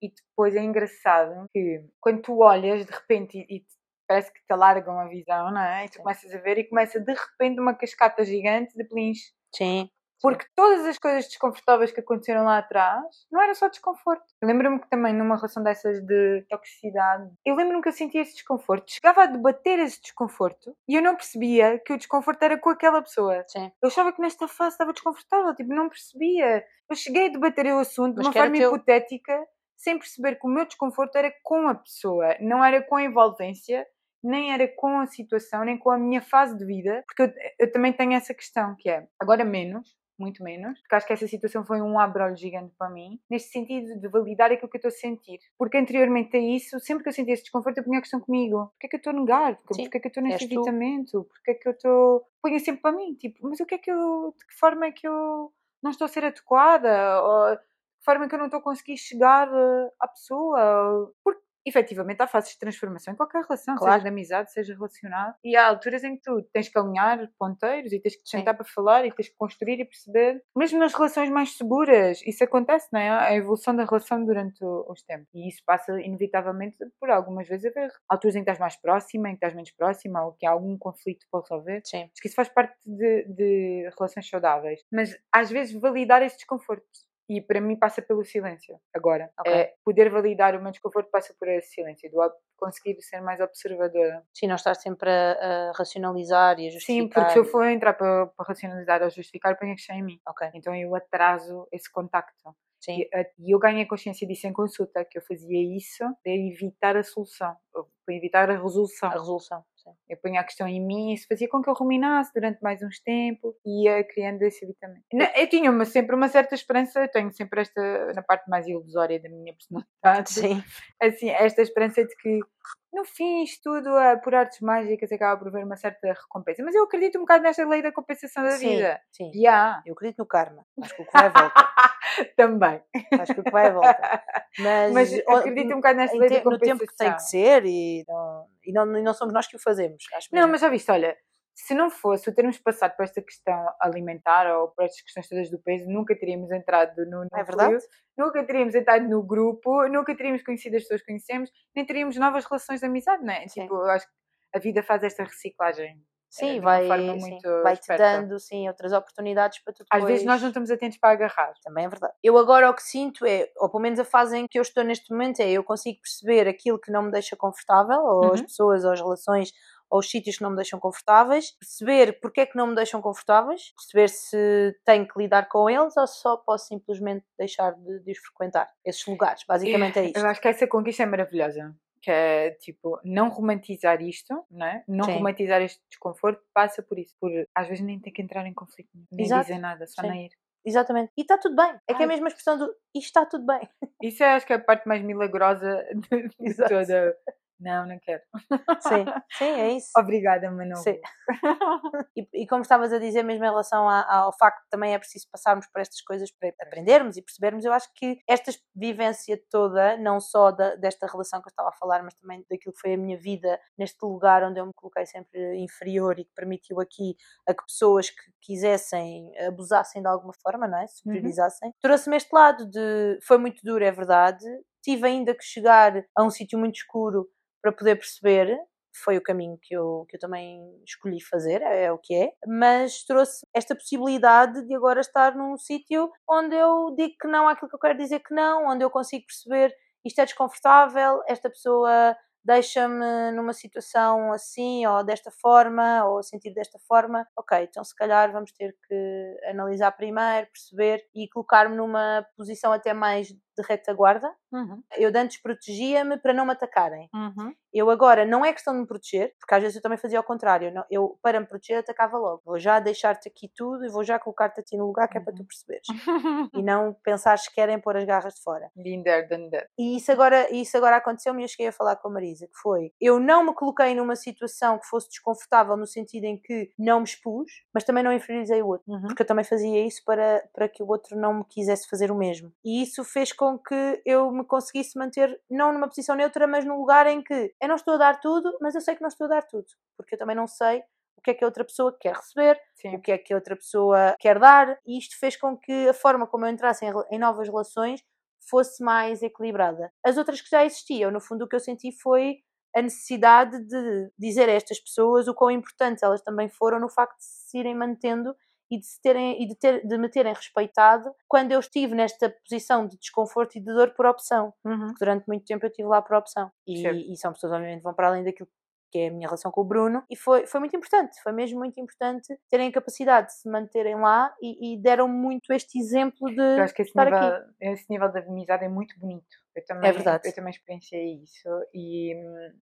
E depois é engraçado que quando tu olhas de repente e, e parece que te alargam a visão, não é? E tu Sim. começas a ver e começa de repente uma cascata gigante de pelins. Sim. Porque todas as coisas desconfortáveis que aconteceram lá atrás não era só desconforto. Eu lembro-me que também numa relação dessas de toxicidade, eu lembro-me que eu sentia esse desconforto. Chegava a debater esse desconforto e eu não percebia que o desconforto era com aquela pessoa. Sim. Eu achava que nesta fase estava desconfortável, tipo, não percebia. Eu cheguei a debater o assunto de Mas uma que era forma teu. hipotética, sem perceber que o meu desconforto era com a pessoa, não era com a envolvência, nem era com a situação, nem com a minha fase de vida, porque eu, eu também tenho essa questão, que é, agora menos, muito menos, porque acho que essa situação foi um abrolho gigante para mim, neste sentido de validar aquilo que eu estou a sentir. Porque anteriormente a isso, sempre que eu sentia esse desconforto, eu punha a questão comigo. Porquê é que eu estou a negar? Porquê, é que eu estou neste evitamento? Porquê é que eu estou... Punha sempre para mim, tipo, mas o que é que eu... De que forma é que eu não estou a ser adequada? Ou de que forma é que eu não estou a conseguir chegar eh, à pessoa? Porque efetivamente há fases de transformação em qualquer relação, Claro. seja de amizade, seja relacionado. E há alturas em que tu tens que alinhar ponteiros e tens que te Sim. sentar para falar e tens que construir e perceber. Mesmo nas relações mais seguras, isso acontece, não é? A evolução da relação durante o- os tempos. E isso passa, inevitavelmente, por algumas vezes haver alturas em que estás mais próxima, em que estás menos próxima, ou que há algum conflito para resolver. Sim. Acho que isso faz parte de, de relações saudáveis. Mas às vezes validar esse desconforto. E para mim passa pelo silêncio. Agora, Ok. é poder validar o meu desconforto passa por esse silêncio. Do conseguir ser mais observadora. Sim, não estás sempre a, a racionalizar e a justificar. Sim, porque se eu for entrar para, para racionalizar ou justificar, ponho a questão em mim. Ok, Então eu atraso esse contacto. sim. E, a- e eu ganhei consciência disso em consulta, que eu fazia isso para evitar a solução, para evitar a resolução. A resolução. Eu punha a questão em mim e isso fazia com que eu ruminasse durante mais uns tempos e ia criando esse evitamento. Na- Eu tinha uma, sempre uma certa esperança, eu tenho sempre esta, na parte mais ilusória da minha personalidade, Sim. assim, esta esperança de que no fim isto tudo ah, por artes mágicas acaba por haver uma certa recompensa. Mas eu acredito um bocado nesta lei da compensação da Sim, vida. sim. Há. Eu acredito no karma. Acho que o que vai volta. Também. Acho que o que vai volta. Mas, Mas acredito um bocado nesta lei da no compensação. tempo que tem que ser e não, e não, e não somos nós que o fazemos. Não, mas já viste, olha, se não fosse o termos passado por esta questão alimentar ou por estas questões todas do peso, nunca teríamos entrado no núcleo, É verdade? nunca teríamos entrado no grupo, nunca teríamos conhecido as pessoas que conhecemos, nem teríamos novas relações de amizade, não é? Sim. Tipo, eu acho que a vida faz esta reciclagem. eh, Sim, de uma vai, sim, vai-te esperta. dando sim, outras oportunidades para tu Às depois... vezes nós não estamos atentos para agarrar. Também é verdade. Eu agora o que sinto é, ou pelo menos a fase em que eu estou neste momento, é eu consigo perceber aquilo que não me deixa confortável, ou as Uhum. pessoas, ou as relações, ou os sítios que não me deixam confortáveis, perceber porque é que não me deixam confortáveis, perceber se tenho que lidar com eles ou só posso simplesmente deixar de, de os frequentar. Esses lugares, basicamente é isto. Eu acho que essa conquista é maravilhosa. Que é, tipo, não romantizar isto, não é? Não Sim. romantizar este desconforto passa por isso. Por, às vezes nem ter que entrar em conflito, nem Exato. dizer nada, só Sim. nem ir. Exatamente. E está tudo bem. É que é Ai. a expressão do isto está tudo bem. Isso eu acho que é a parte mais milagrosa de, de toda. Não, não quero. Sim, sim, é isso. Obrigada, vou. E, e como estavas a dizer, mesmo em relação a- ao facto que também é preciso passarmos por estas coisas para aprendermos e percebermos, eu acho que esta vivência toda, não só da- desta relação que eu estava a falar, mas também daquilo que foi a minha vida neste lugar onde eu me coloquei sempre inferior e que permitiu aqui a que pessoas que quisessem abusassem de alguma forma, não é? Superiorizassem, trouxe-me este lado de foi muito duro, é verdade. Tive ainda que chegar a um sítio muito escuro para poder perceber foi o caminho que eu, que eu também escolhi fazer, é, é o que é, mas trouxe esta possibilidade de agora estar num sítio onde eu digo que não àquilo que eu quero dizer que não, onde eu consigo perceber isto é desconfortável, esta pessoa deixa-me numa situação assim ou desta forma ou sentir desta forma, ok, então se calhar vamos ter que analisar primeiro, perceber e colocar-me numa posição até mais de retaguarda Uhum. Eu de antes protegia-me para não me atacarem. Uhum. Eu agora, não é questão de me proteger, porque às vezes eu também fazia ao contrário. não- Eu, para me proteger, atacava logo. Vou já deixar-te aqui tudo e vou já colocar-te a ti no lugar que é para tu Uhum. perceberes. E não pensares que querem pôr as garras de fora. Been there, done that. E isso agora, isso agora aconteceu-me e eu cheguei a falar com a Marisa, que foi, eu não me coloquei numa situação que fosse desconfortável no sentido em que não me expus, mas também não inferiorizei o outro, Uhum. porque eu também fazia isso para, para que o outro não me quisesse fazer o mesmo. E isso fez com que eu me conseguisse manter, não numa posição neutra, mas num lugar em que eu não estou a dar tudo, mas eu sei que não estou a dar tudo, porque eu também não sei o que é que a outra pessoa quer receber, o Sim. que é que a outra pessoa quer dar, e isto fez com que a forma como eu entrasse em, em novas relações fosse mais equilibrada. As outras que já existiam, no fundo, o que eu senti foi a necessidade de dizer a estas pessoas o quão importantes elas também foram no facto de se irem mantendo e de, se terem, e de, ter, de me terem respeitado quando eu estive nesta posição de desconforto e de dor por opção. Uhum. Durante muito tempo eu estive lá por opção. E, e são pessoas, obviamente, vão para além daquilo que é a minha relação com o Bruno, e foi, foi muito importante, foi mesmo muito importante terem a capacidade de se manterem lá e, e deram muito este exemplo de Eu acho que esse estar nível, aqui. esse nível de amizade é muito bonito. Eu também, É verdade. Eu também experienciei isso. E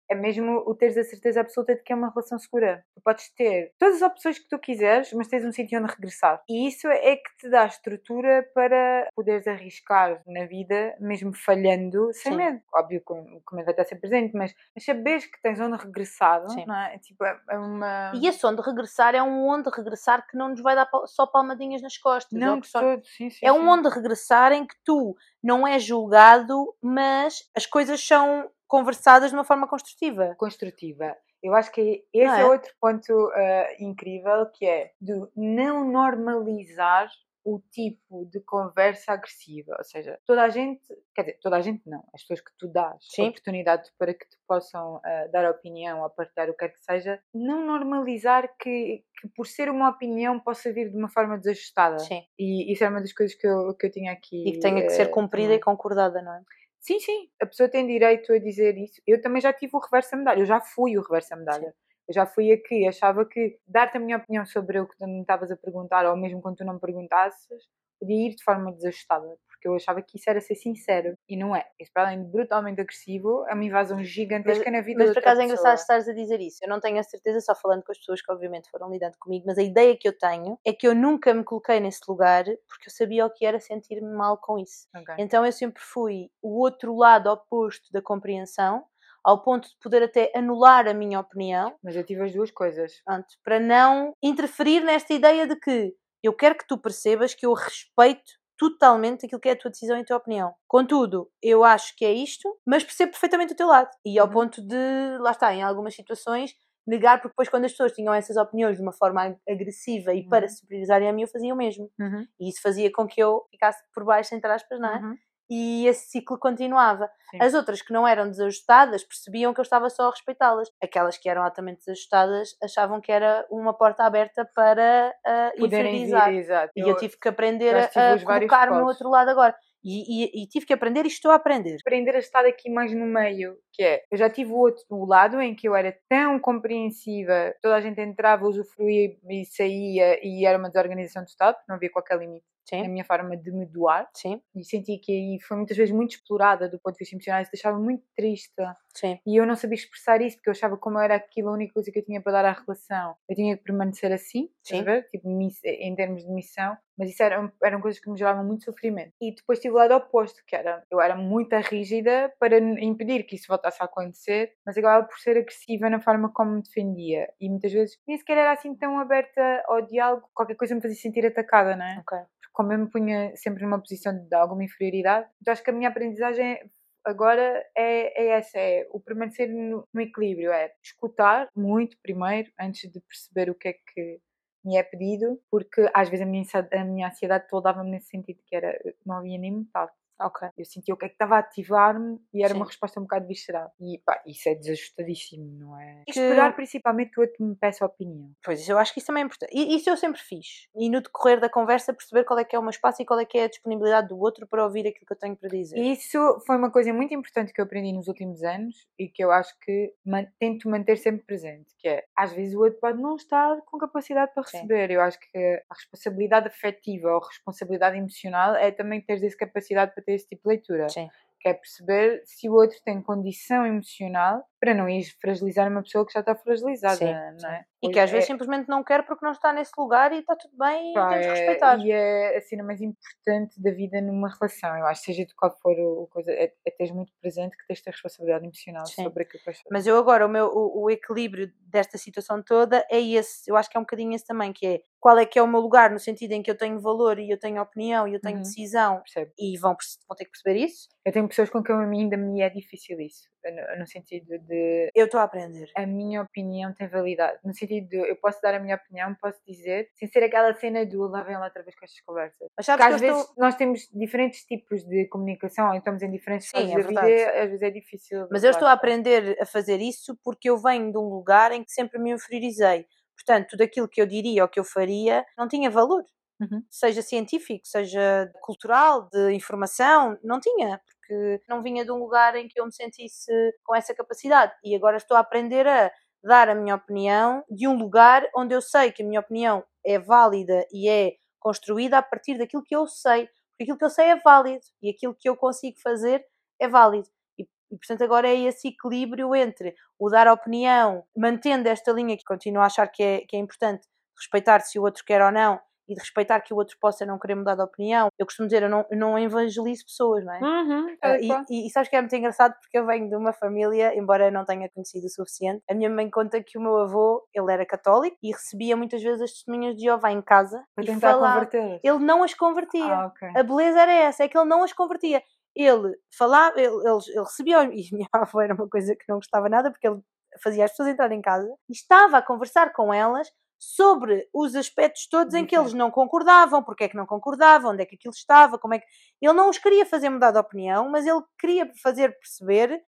é mesmo o teres a certeza absoluta de que é uma relação segura. Tu podes ter todas as opções que tu quiseres, mas tens um sítio onde regressar. E isso é que te dá estrutura para poderes arriscar na vida, mesmo falhando, sem Sim. medo. Óbvio que o medo vai estar sempre presente, mas, mas saberes que tens onde regressar, Sim. não é? Tipo, é é uma. E esse onde regressar é um onde regressar que não nos vai dar só palmadinhas nas costas. Não, que só- sim, sim. É um onde regressar em que tu não és julgado, mas as coisas são conversadas de uma forma construtiva. construtiva. Eu acho que esse é? é? outro ponto ah, incrível que é de não normalizar o tipo de conversa agressiva. Ou seja, toda a gente, quer dizer, toda a gente não, as pessoas que tu dás Sim. oportunidade para que te possam ah, dar opinião ou partilhar o que quer que seja, não normalizar que, que por ser uma opinião possa vir de uma forma desajustada. Sim. E isso é uma das coisas que eu, que eu tinha aqui. E que tenha que ser eh, cumprida também. e concordada, não é? Sim, sim, a pessoa tem direito a dizer isso. Eu também já tive o reverso da medalha, eu já fui o reverso da medalha. Eu já fui a que achava que dar-te a minha opinião sobre o que tu me estavas a perguntar, ou mesmo quando tu não me perguntasses, podia ir de forma desajustada, porque eu achava que isso era ser sincero. E não é. Isso, para além de brutalmente agressivo, é uma invasão gigantesca na vida Mas por acaso é engraçado estares a dizer isso. Eu não tenho a certeza, só falando com as pessoas que obviamente foram lidando comigo, mas a ideia que eu tenho é que eu nunca me coloquei nesse lugar porque eu sabia o que era sentir-me mal com isso. Ok. Então eu sempre fui o outro lado oposto da compreensão, ao ponto de poder até anular a minha opinião, Mas eu tive as duas coisas. pronto, para não interferir nesta ideia de que eu quero que tu percebas que eu respeito totalmente aquilo que é a tua decisão e a tua opinião. Contudo, eu acho que é isto, mas percebo perfeitamente o teu lado. E ao Uhum. ponto de, lá está, em algumas situações, negar, porque depois quando as pessoas tinham essas opiniões de uma forma ag- agressiva e para Uhum. se superiorizarem a mim, eu fazia o mesmo. Uhum. E isso fazia com que eu ficasse por baixo, entre aspas, não é? Uhum. E esse ciclo continuava. Sim. As outras que não eram desajustadas percebiam que eu estava só a respeitá-las. Aquelas que eram altamente desajustadas achavam que era uma porta aberta para uh, Poderem inferiorizar. vir, exato. E eu, tive que aprender a, colocar-me no outro lado agora. E, e- e tive que aprender e estou a aprender. aprender a estar aqui mais no meio, que é, eu já tive o outro o lado em que eu era tão compreensiva, toda a gente entrava, usufruía e saía e era uma desorganização total, porque não havia qualquer limite na Sim, minha forma de me doar sim, e senti que aí foi muitas vezes muito explorada do ponto de vista emocional, isso deixava muito triste sim. e eu não sabia expressar isso porque eu achava como era aquilo a única coisa que eu tinha para dar à relação. Eu tinha que permanecer assim, Sim. ver? Tipo, miss- em termos de missão, mas isso eram, eram coisas que me geravam muito sofrimento. E depois tive o lado oposto, que era eu era muito rígida para impedir que isso voltasse a acontecer, mas acabava por ser agressiva na forma como me defendia. E muitas vezes nem sequer era assim tão aberta ao diálogo, qualquer coisa me fazia sentir atacada, não é? Ok. Como eu me punha sempre numa posição de alguma inferioridade, então acho que a minha aprendizagem agora é, é essa, é o permanecer no, no equilíbrio, é escutar muito primeiro, antes de perceber o que é que me é pedido, porque às vezes a minha, a minha ansiedade toda dava-me nesse sentido, que era, não havia nem metade. Ok. Eu sentia o que é que estava a ativar-me e era uma Sim. resposta um bocado visceral. E pá, isso é desajustadíssimo, não é? Que- esperar principalmente que o outro me peça opinião. Pois, eu acho que isso também é importante. E isso eu sempre fiz. E no decorrer da conversa perceber qual é que é o meu espaço e qual é que é a disponibilidade do outro para ouvir aquilo que eu tenho para dizer. E isso foi uma coisa muito importante que eu aprendi nos últimos anos e que eu acho que man- tento manter sempre presente, que é, às vezes o outro pode não estar com capacidade para Sim. receber. Eu acho que a responsabilidade afetiva ou responsabilidade emocional é também teres essa capacidade para ter esse tipo de leitura. Sim. que é perceber se o outro tem condição emocional para não ir fragilizar uma pessoa que já está fragilizada, sim, não é? E que às vezes é... simplesmente não quer porque não está nesse lugar e está tudo bem Pá, e temos que respeitar. E é a cena mais importante da vida numa relação, eu acho, seja de qual for o coisa, é, é teres muito presente que tens ter responsabilidade emocional sim. sobre aquilo que Mas eu agora, o, meu, o, o equilíbrio desta situação toda é esse, eu acho que é um bocadinho esse também, que é qual é que é o meu lugar, no sentido em que eu tenho valor e eu tenho opinião e eu tenho uhum. decisão Percebo. e vão, vão ter que perceber isso. Eu tenho pessoas com quem a ainda me é difícil isso, no, no sentido de... Eu estou a aprender. A minha opinião tem validade, no sentido de eu posso dar a minha opinião, posso dizer, sem ser aquela cena do lá vem lá outra vez com estas conversas. Mas sabes Porque às vezes estou... nós temos diferentes tipos de comunicação, ou estamos em diferentes fases é da vida, às vezes é difícil. Mas eu estou a aprender a fazer isso porque eu venho de um lugar em que sempre me inferiorizei. Portanto, tudo aquilo que eu diria ou que eu faria não tinha valor. Uhum. Seja científico, seja cultural, de informação, não tinha, porque não vinha de um lugar em que eu me sentisse com essa capacidade. E agora estou a aprender a dar a minha opinião de um lugar onde eu sei que a minha opinião é válida e é construída a partir daquilo que eu sei. Porque aquilo que eu sei é válido e aquilo que eu consigo fazer é válido. E, portanto, agora é esse equilíbrio entre o dar opinião, mantendo esta linha que continuo a achar que é, que é importante, respeitar se o outro quer ou não e de respeitar que o outro possa não querer mudar de opinião. Eu costumo dizer, eu não, eu não evangelizo pessoas, não é? Uhum, uh, e, e, e, sabes que é muito engraçado porque eu venho de uma família, embora eu não tenha conhecido o suficiente, a minha mãe conta que o meu avô, ele era católico e recebia muitas vezes as testemunhas de Jeová em casa. Para tentar converter. Ele não as convertia. Ah, okay. A beleza era essa, é que ele não as convertia ele falava, ele, ele, ele recebia, e minha avó era uma coisa que não gostava nada, porque ele fazia as pessoas entrarem em casa e estava a conversar com elas sobre os aspectos todos em que eles não concordavam, porque é que não concordavam, onde é que aquilo estava, como é que. Ele não os queria fazer mudar de opinião, mas ele queria fazer perceber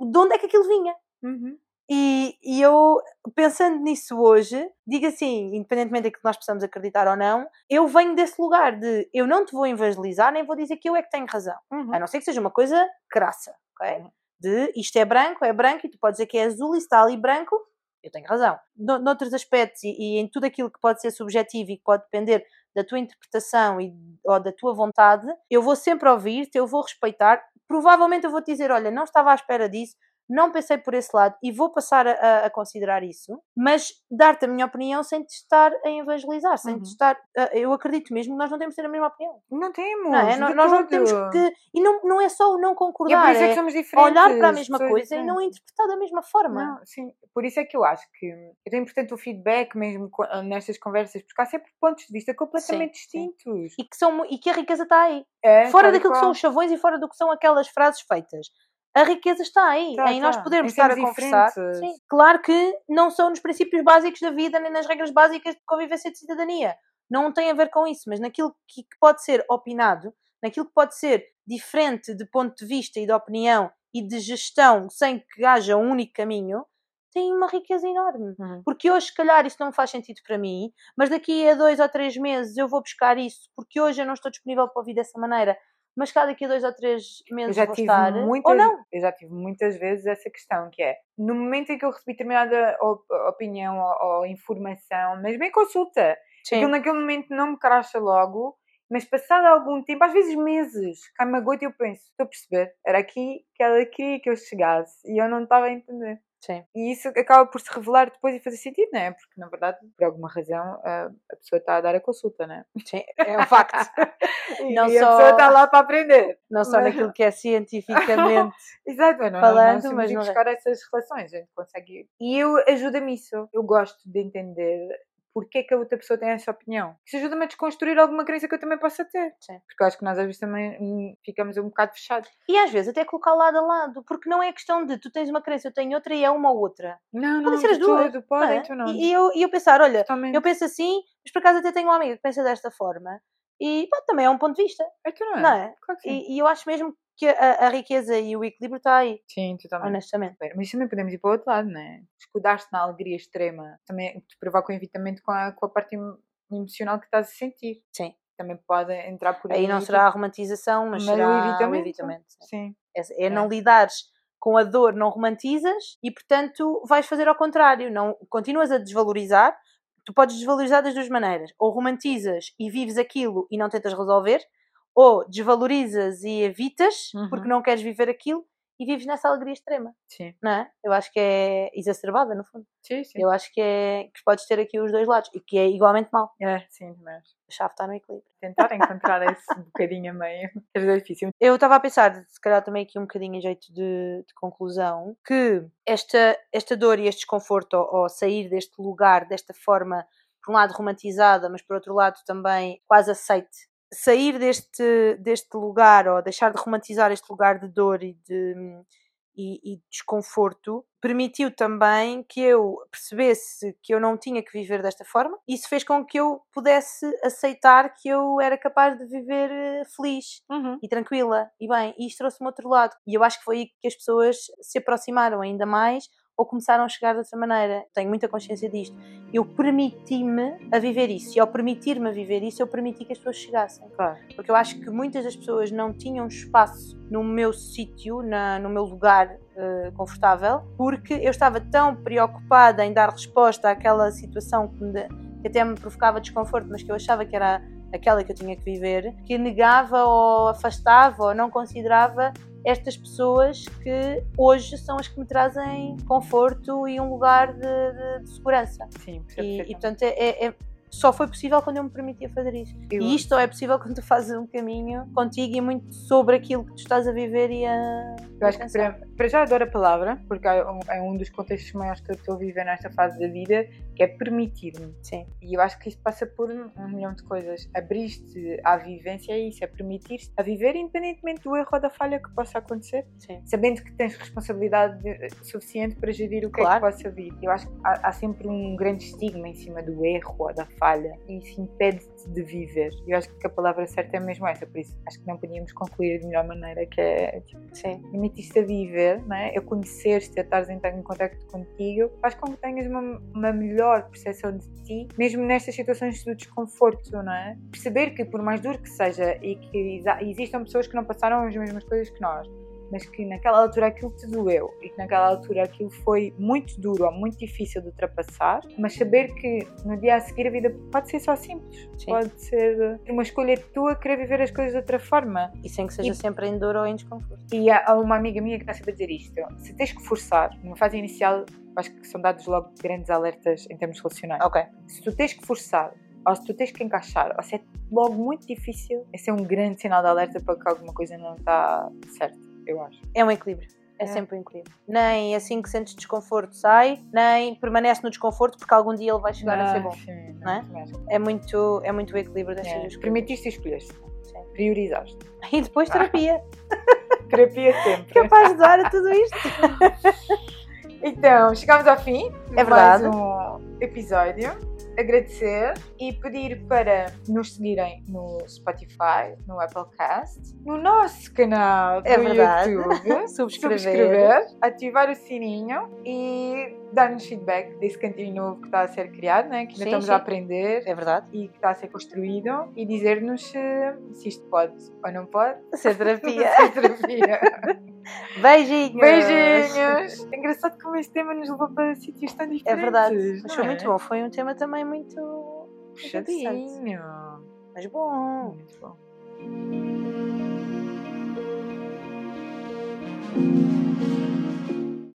de onde é que aquilo vinha. Uhum. E, e, eu, pensando nisso hoje, digo assim, independentemente daquilo que nós possamos acreditar ou não, eu venho desse lugar de eu não te vou evangelizar, nem vou dizer que eu é que tenho razão. Uhum. A não ser que seja uma coisa crassa, ok? Uhum. De isto é branco, é branco, e tu podes dizer que é azul e está ali branco, eu tenho razão. No, noutros aspectos e, e, em tudo aquilo que pode ser subjetivo e que pode depender da tua interpretação e, ou da tua vontade, eu vou sempre ouvir-te, eu vou respeitar. Provavelmente eu vou te dizer: olha, não estava à espera disso, não pensei por esse lado e vou passar a, a considerar isso, mas dar-te a minha opinião sem te estar a evangelizar, sem uhum. te estar. eu acredito mesmo que nós não temos ter a mesma opinião. Não temos. Não é? Nós, nós não temos que. E não, não é só o não concordar, é, é olhar para a mesma coisa diferentes. e não interpretar da mesma forma. Não, sim, por isso é que eu acho que é importante o feedback mesmo nestas conversas, porque há sempre pontos de vista completamente sim, distintos. Sim. E, que são, e que a riqueza está aí. É, fora daquilo que são os chavões e fora do que são aquelas frases feitas a riqueza está aí, tá, em nós tá. podermos estar a conversar. Sim. Claro que não são nos princípios básicos da vida, nem nas regras básicas de convivência de cidadania. Não tem a ver com isso, mas naquilo que pode ser opinado, naquilo que pode ser diferente de ponto de vista e de opinião e de gestão sem que haja um único caminho, tem uma riqueza enorme. Uhum. Porque hoje, se calhar, isso não faz sentido para mim, mas daqui a dois ou três meses eu vou buscar isso, porque hoje eu não estou disponível para ouvir dessa maneira mas cá daqui a dois ou três meses eu já tive estar, muitas, ou não. Eu já tive muitas vezes essa questão, que é, no momento em que eu recebi determinada opinião ou, ou informação, mesmo em consulta, que naquele momento não me cracha logo, mas passado algum tempo, às vezes meses, cai-me a gota e eu penso, estou a perceber, era aqui que ela queria que eu chegasse e eu não estava a entender. Sim. E isso acaba por se revelar depois e fazer sentido, não é? Porque, na verdade, por alguma razão, a, pessoa está a dar a consulta, não é? Sim, é um facto. e, não e só... a pessoa está lá para aprender. Não só mas... naquilo que é cientificamente Exato, não, falando, não, mas não buscar essas relações, a gente consegue... E eu ajuda-me isso. Eu gosto de entender porque é que a outra pessoa tem essa opinião. Isso ajuda-me a desconstruir alguma crença que eu também possa ter. Sim. Porque eu acho que nós às vezes também hum, ficamos um bocado fechados. E às vezes até colocar lado a lado, porque não é questão de tu tens uma crença, eu tenho outra e é uma ou outra. Não, Podem ser as duas. Tudo, podem, é? não. E, eu, e eu pensar, olha, Totalmente. eu penso assim, mas por acaso até tenho uma amiga que pensa desta forma. E pá, também é um ponto de vista. É que não é? Não é? Claro e, e, eu acho mesmo que a, a, riqueza e o equilíbrio está aí. Sim, totalmente. Honestamente. Mas também podemos ir para o outro lado, não é? Escudar-se na alegria extrema também te provoca um evitamento com a, com a parte emocional que estás a sentir. Sim. Também pode entrar por aí. Aí não será a romantização, mas, mas será o evitamento. O evitamento sim. É, é, é, não lidares com a dor, não romantizas e, portanto, vais fazer ao contrário. Não, continuas a desvalorizar. Tu podes desvalorizar das duas maneiras. Ou romantizas e vives aquilo e não tentas resolver, ou desvalorizas e evitas Uhum. porque não queres viver aquilo e vives nessa alegria extrema, Sim, não é? Eu acho que é exacerbada, no fundo. sim, sim. Eu acho que é que podes ter aqui os dois lados e que é igualmente mau. É, sim, mas A chave está no equilíbrio. tentar encontrar esse bocadinho a meio é difícil. Eu estava a pensar, se calhar também aqui um bocadinho em jeito de, de conclusão, que esta, esta dor e este desconforto ao, ao sair deste lugar desta forma, por um lado romantizada, mas por outro lado também quase aceite, sair deste, deste lugar ou deixar de romantizar este lugar de dor e de, e, e desconforto permitiu também que eu percebesse que eu não tinha que viver desta forma. Isso fez com que eu pudesse aceitar que eu era capaz de viver eh, feliz Uhum. e tranquila e bem, e isto trouxe-me outro lado. E eu acho que foi aí que as pessoas se aproximaram ainda mais ou começaram a chegar de outra maneira. Tenho muita consciência disto. Eu permiti-me a viver isso. E ao permitir-me a viver isso, eu permiti que as pessoas chegassem. Claro. Porque eu acho que muitas das pessoas não tinham espaço no meu sítio, no meu lugar eh, confortável, porque eu estava tão preocupada em dar resposta àquela situação que, me, que até me provocava desconforto, mas que eu achava que era aquela que eu tinha que viver, que negava ou afastava ou não considerava estas pessoas que hoje são as que me trazem conforto e um lugar de, de- de segurança. Sim, E, e, portanto, é, é- é- só foi possível quando eu me permitia fazer isto. Eu- E isto só é possível quando tu fazes um caminho contigo e muito sobre aquilo que tu estás a viver e a. Eu acho que para, para já adoro a palavra, porque é um, é um dos contextos maiores que eu estou a viver nesta fase da vida, que é permitir-me. Sim. E eu acho que isto passa por um, milhão de coisas. Abrir-te à vivência é isso, é permitir-te a viver independentemente do erro ou da falha que possa acontecer, Sim. sabendo que tens responsabilidade de- suficiente para gerir o que Claro. é que possa vir. Eu acho que há, há sempre um grande estigma em cima do erro ou da falha e isso impede-te de viver. Eu acho que a palavra certa é mesmo essa, por isso acho que não podíamos concluir de melhor maneira, que é tipo, Sim. permitiste a viver, não é? a conhecer-te, a estares em, em contacto contigo, faz com que tenhas uma, uma melhor percepção de ti, mesmo nestas situações do desconforto, não é? Perceber que, por mais duro que seja, e que existam pessoas que não passaram as mesmas coisas que nós, mas que naquela altura aquilo te doeu e que naquela altura aquilo foi muito duro ou muito difícil de ultrapassar, mas saber que no dia a seguir a vida pode ser só simples, Sim. pode ser uma escolha tua querer viver as coisas de outra forma. E sem que seja E- sempre em dor ou em desconforto. E há uma amiga minha que está sempre a dizer isto: se tens que forçar, numa fase inicial, acho que são dados logo grandes alertas em termos relacionais. Ok. Se tu tens que forçar, ou se tu tens que encaixar, ou se é logo muito difícil, esse é um grande sinal de alerta para que alguma coisa não está certa, eu acho. É um equilíbrio. É, É. sempre um equilíbrio. Nem assim que sentes desconforto sai, nem permanece no desconforto porque algum dia ele vai chegar a ser bom. Sim, não é? É muito, é muito o equilíbrio destas É, duas coisas. Permitiste e escolheste. Sim. Priorizaste. E depois terapia. Terapia sempre. Capaz de dar a tudo isto. Então, chegamos ao fim. É verdade. Mais um episódio. Agradecer e pedir para nos seguirem no Spotify, no Applecast, no nosso canal do É verdade. YouTube. Subscrever. subscrever, ativar o sininho e dar-nos feedback desse cantinho novo que está a ser criado, né? que ainda Sim, estamos sim. a aprender É verdade. e que está a ser construído e dizer-nos se, se isto pode ou não pode Ser terapia. ser terapia. Beijinhos. Beijinhos! É engraçado como este tema nos levou para sítios tão diferentes. É verdade. Mas foi é? muito bom. Foi um tema também muito. Puxadinho. Mas bom. Muito bom.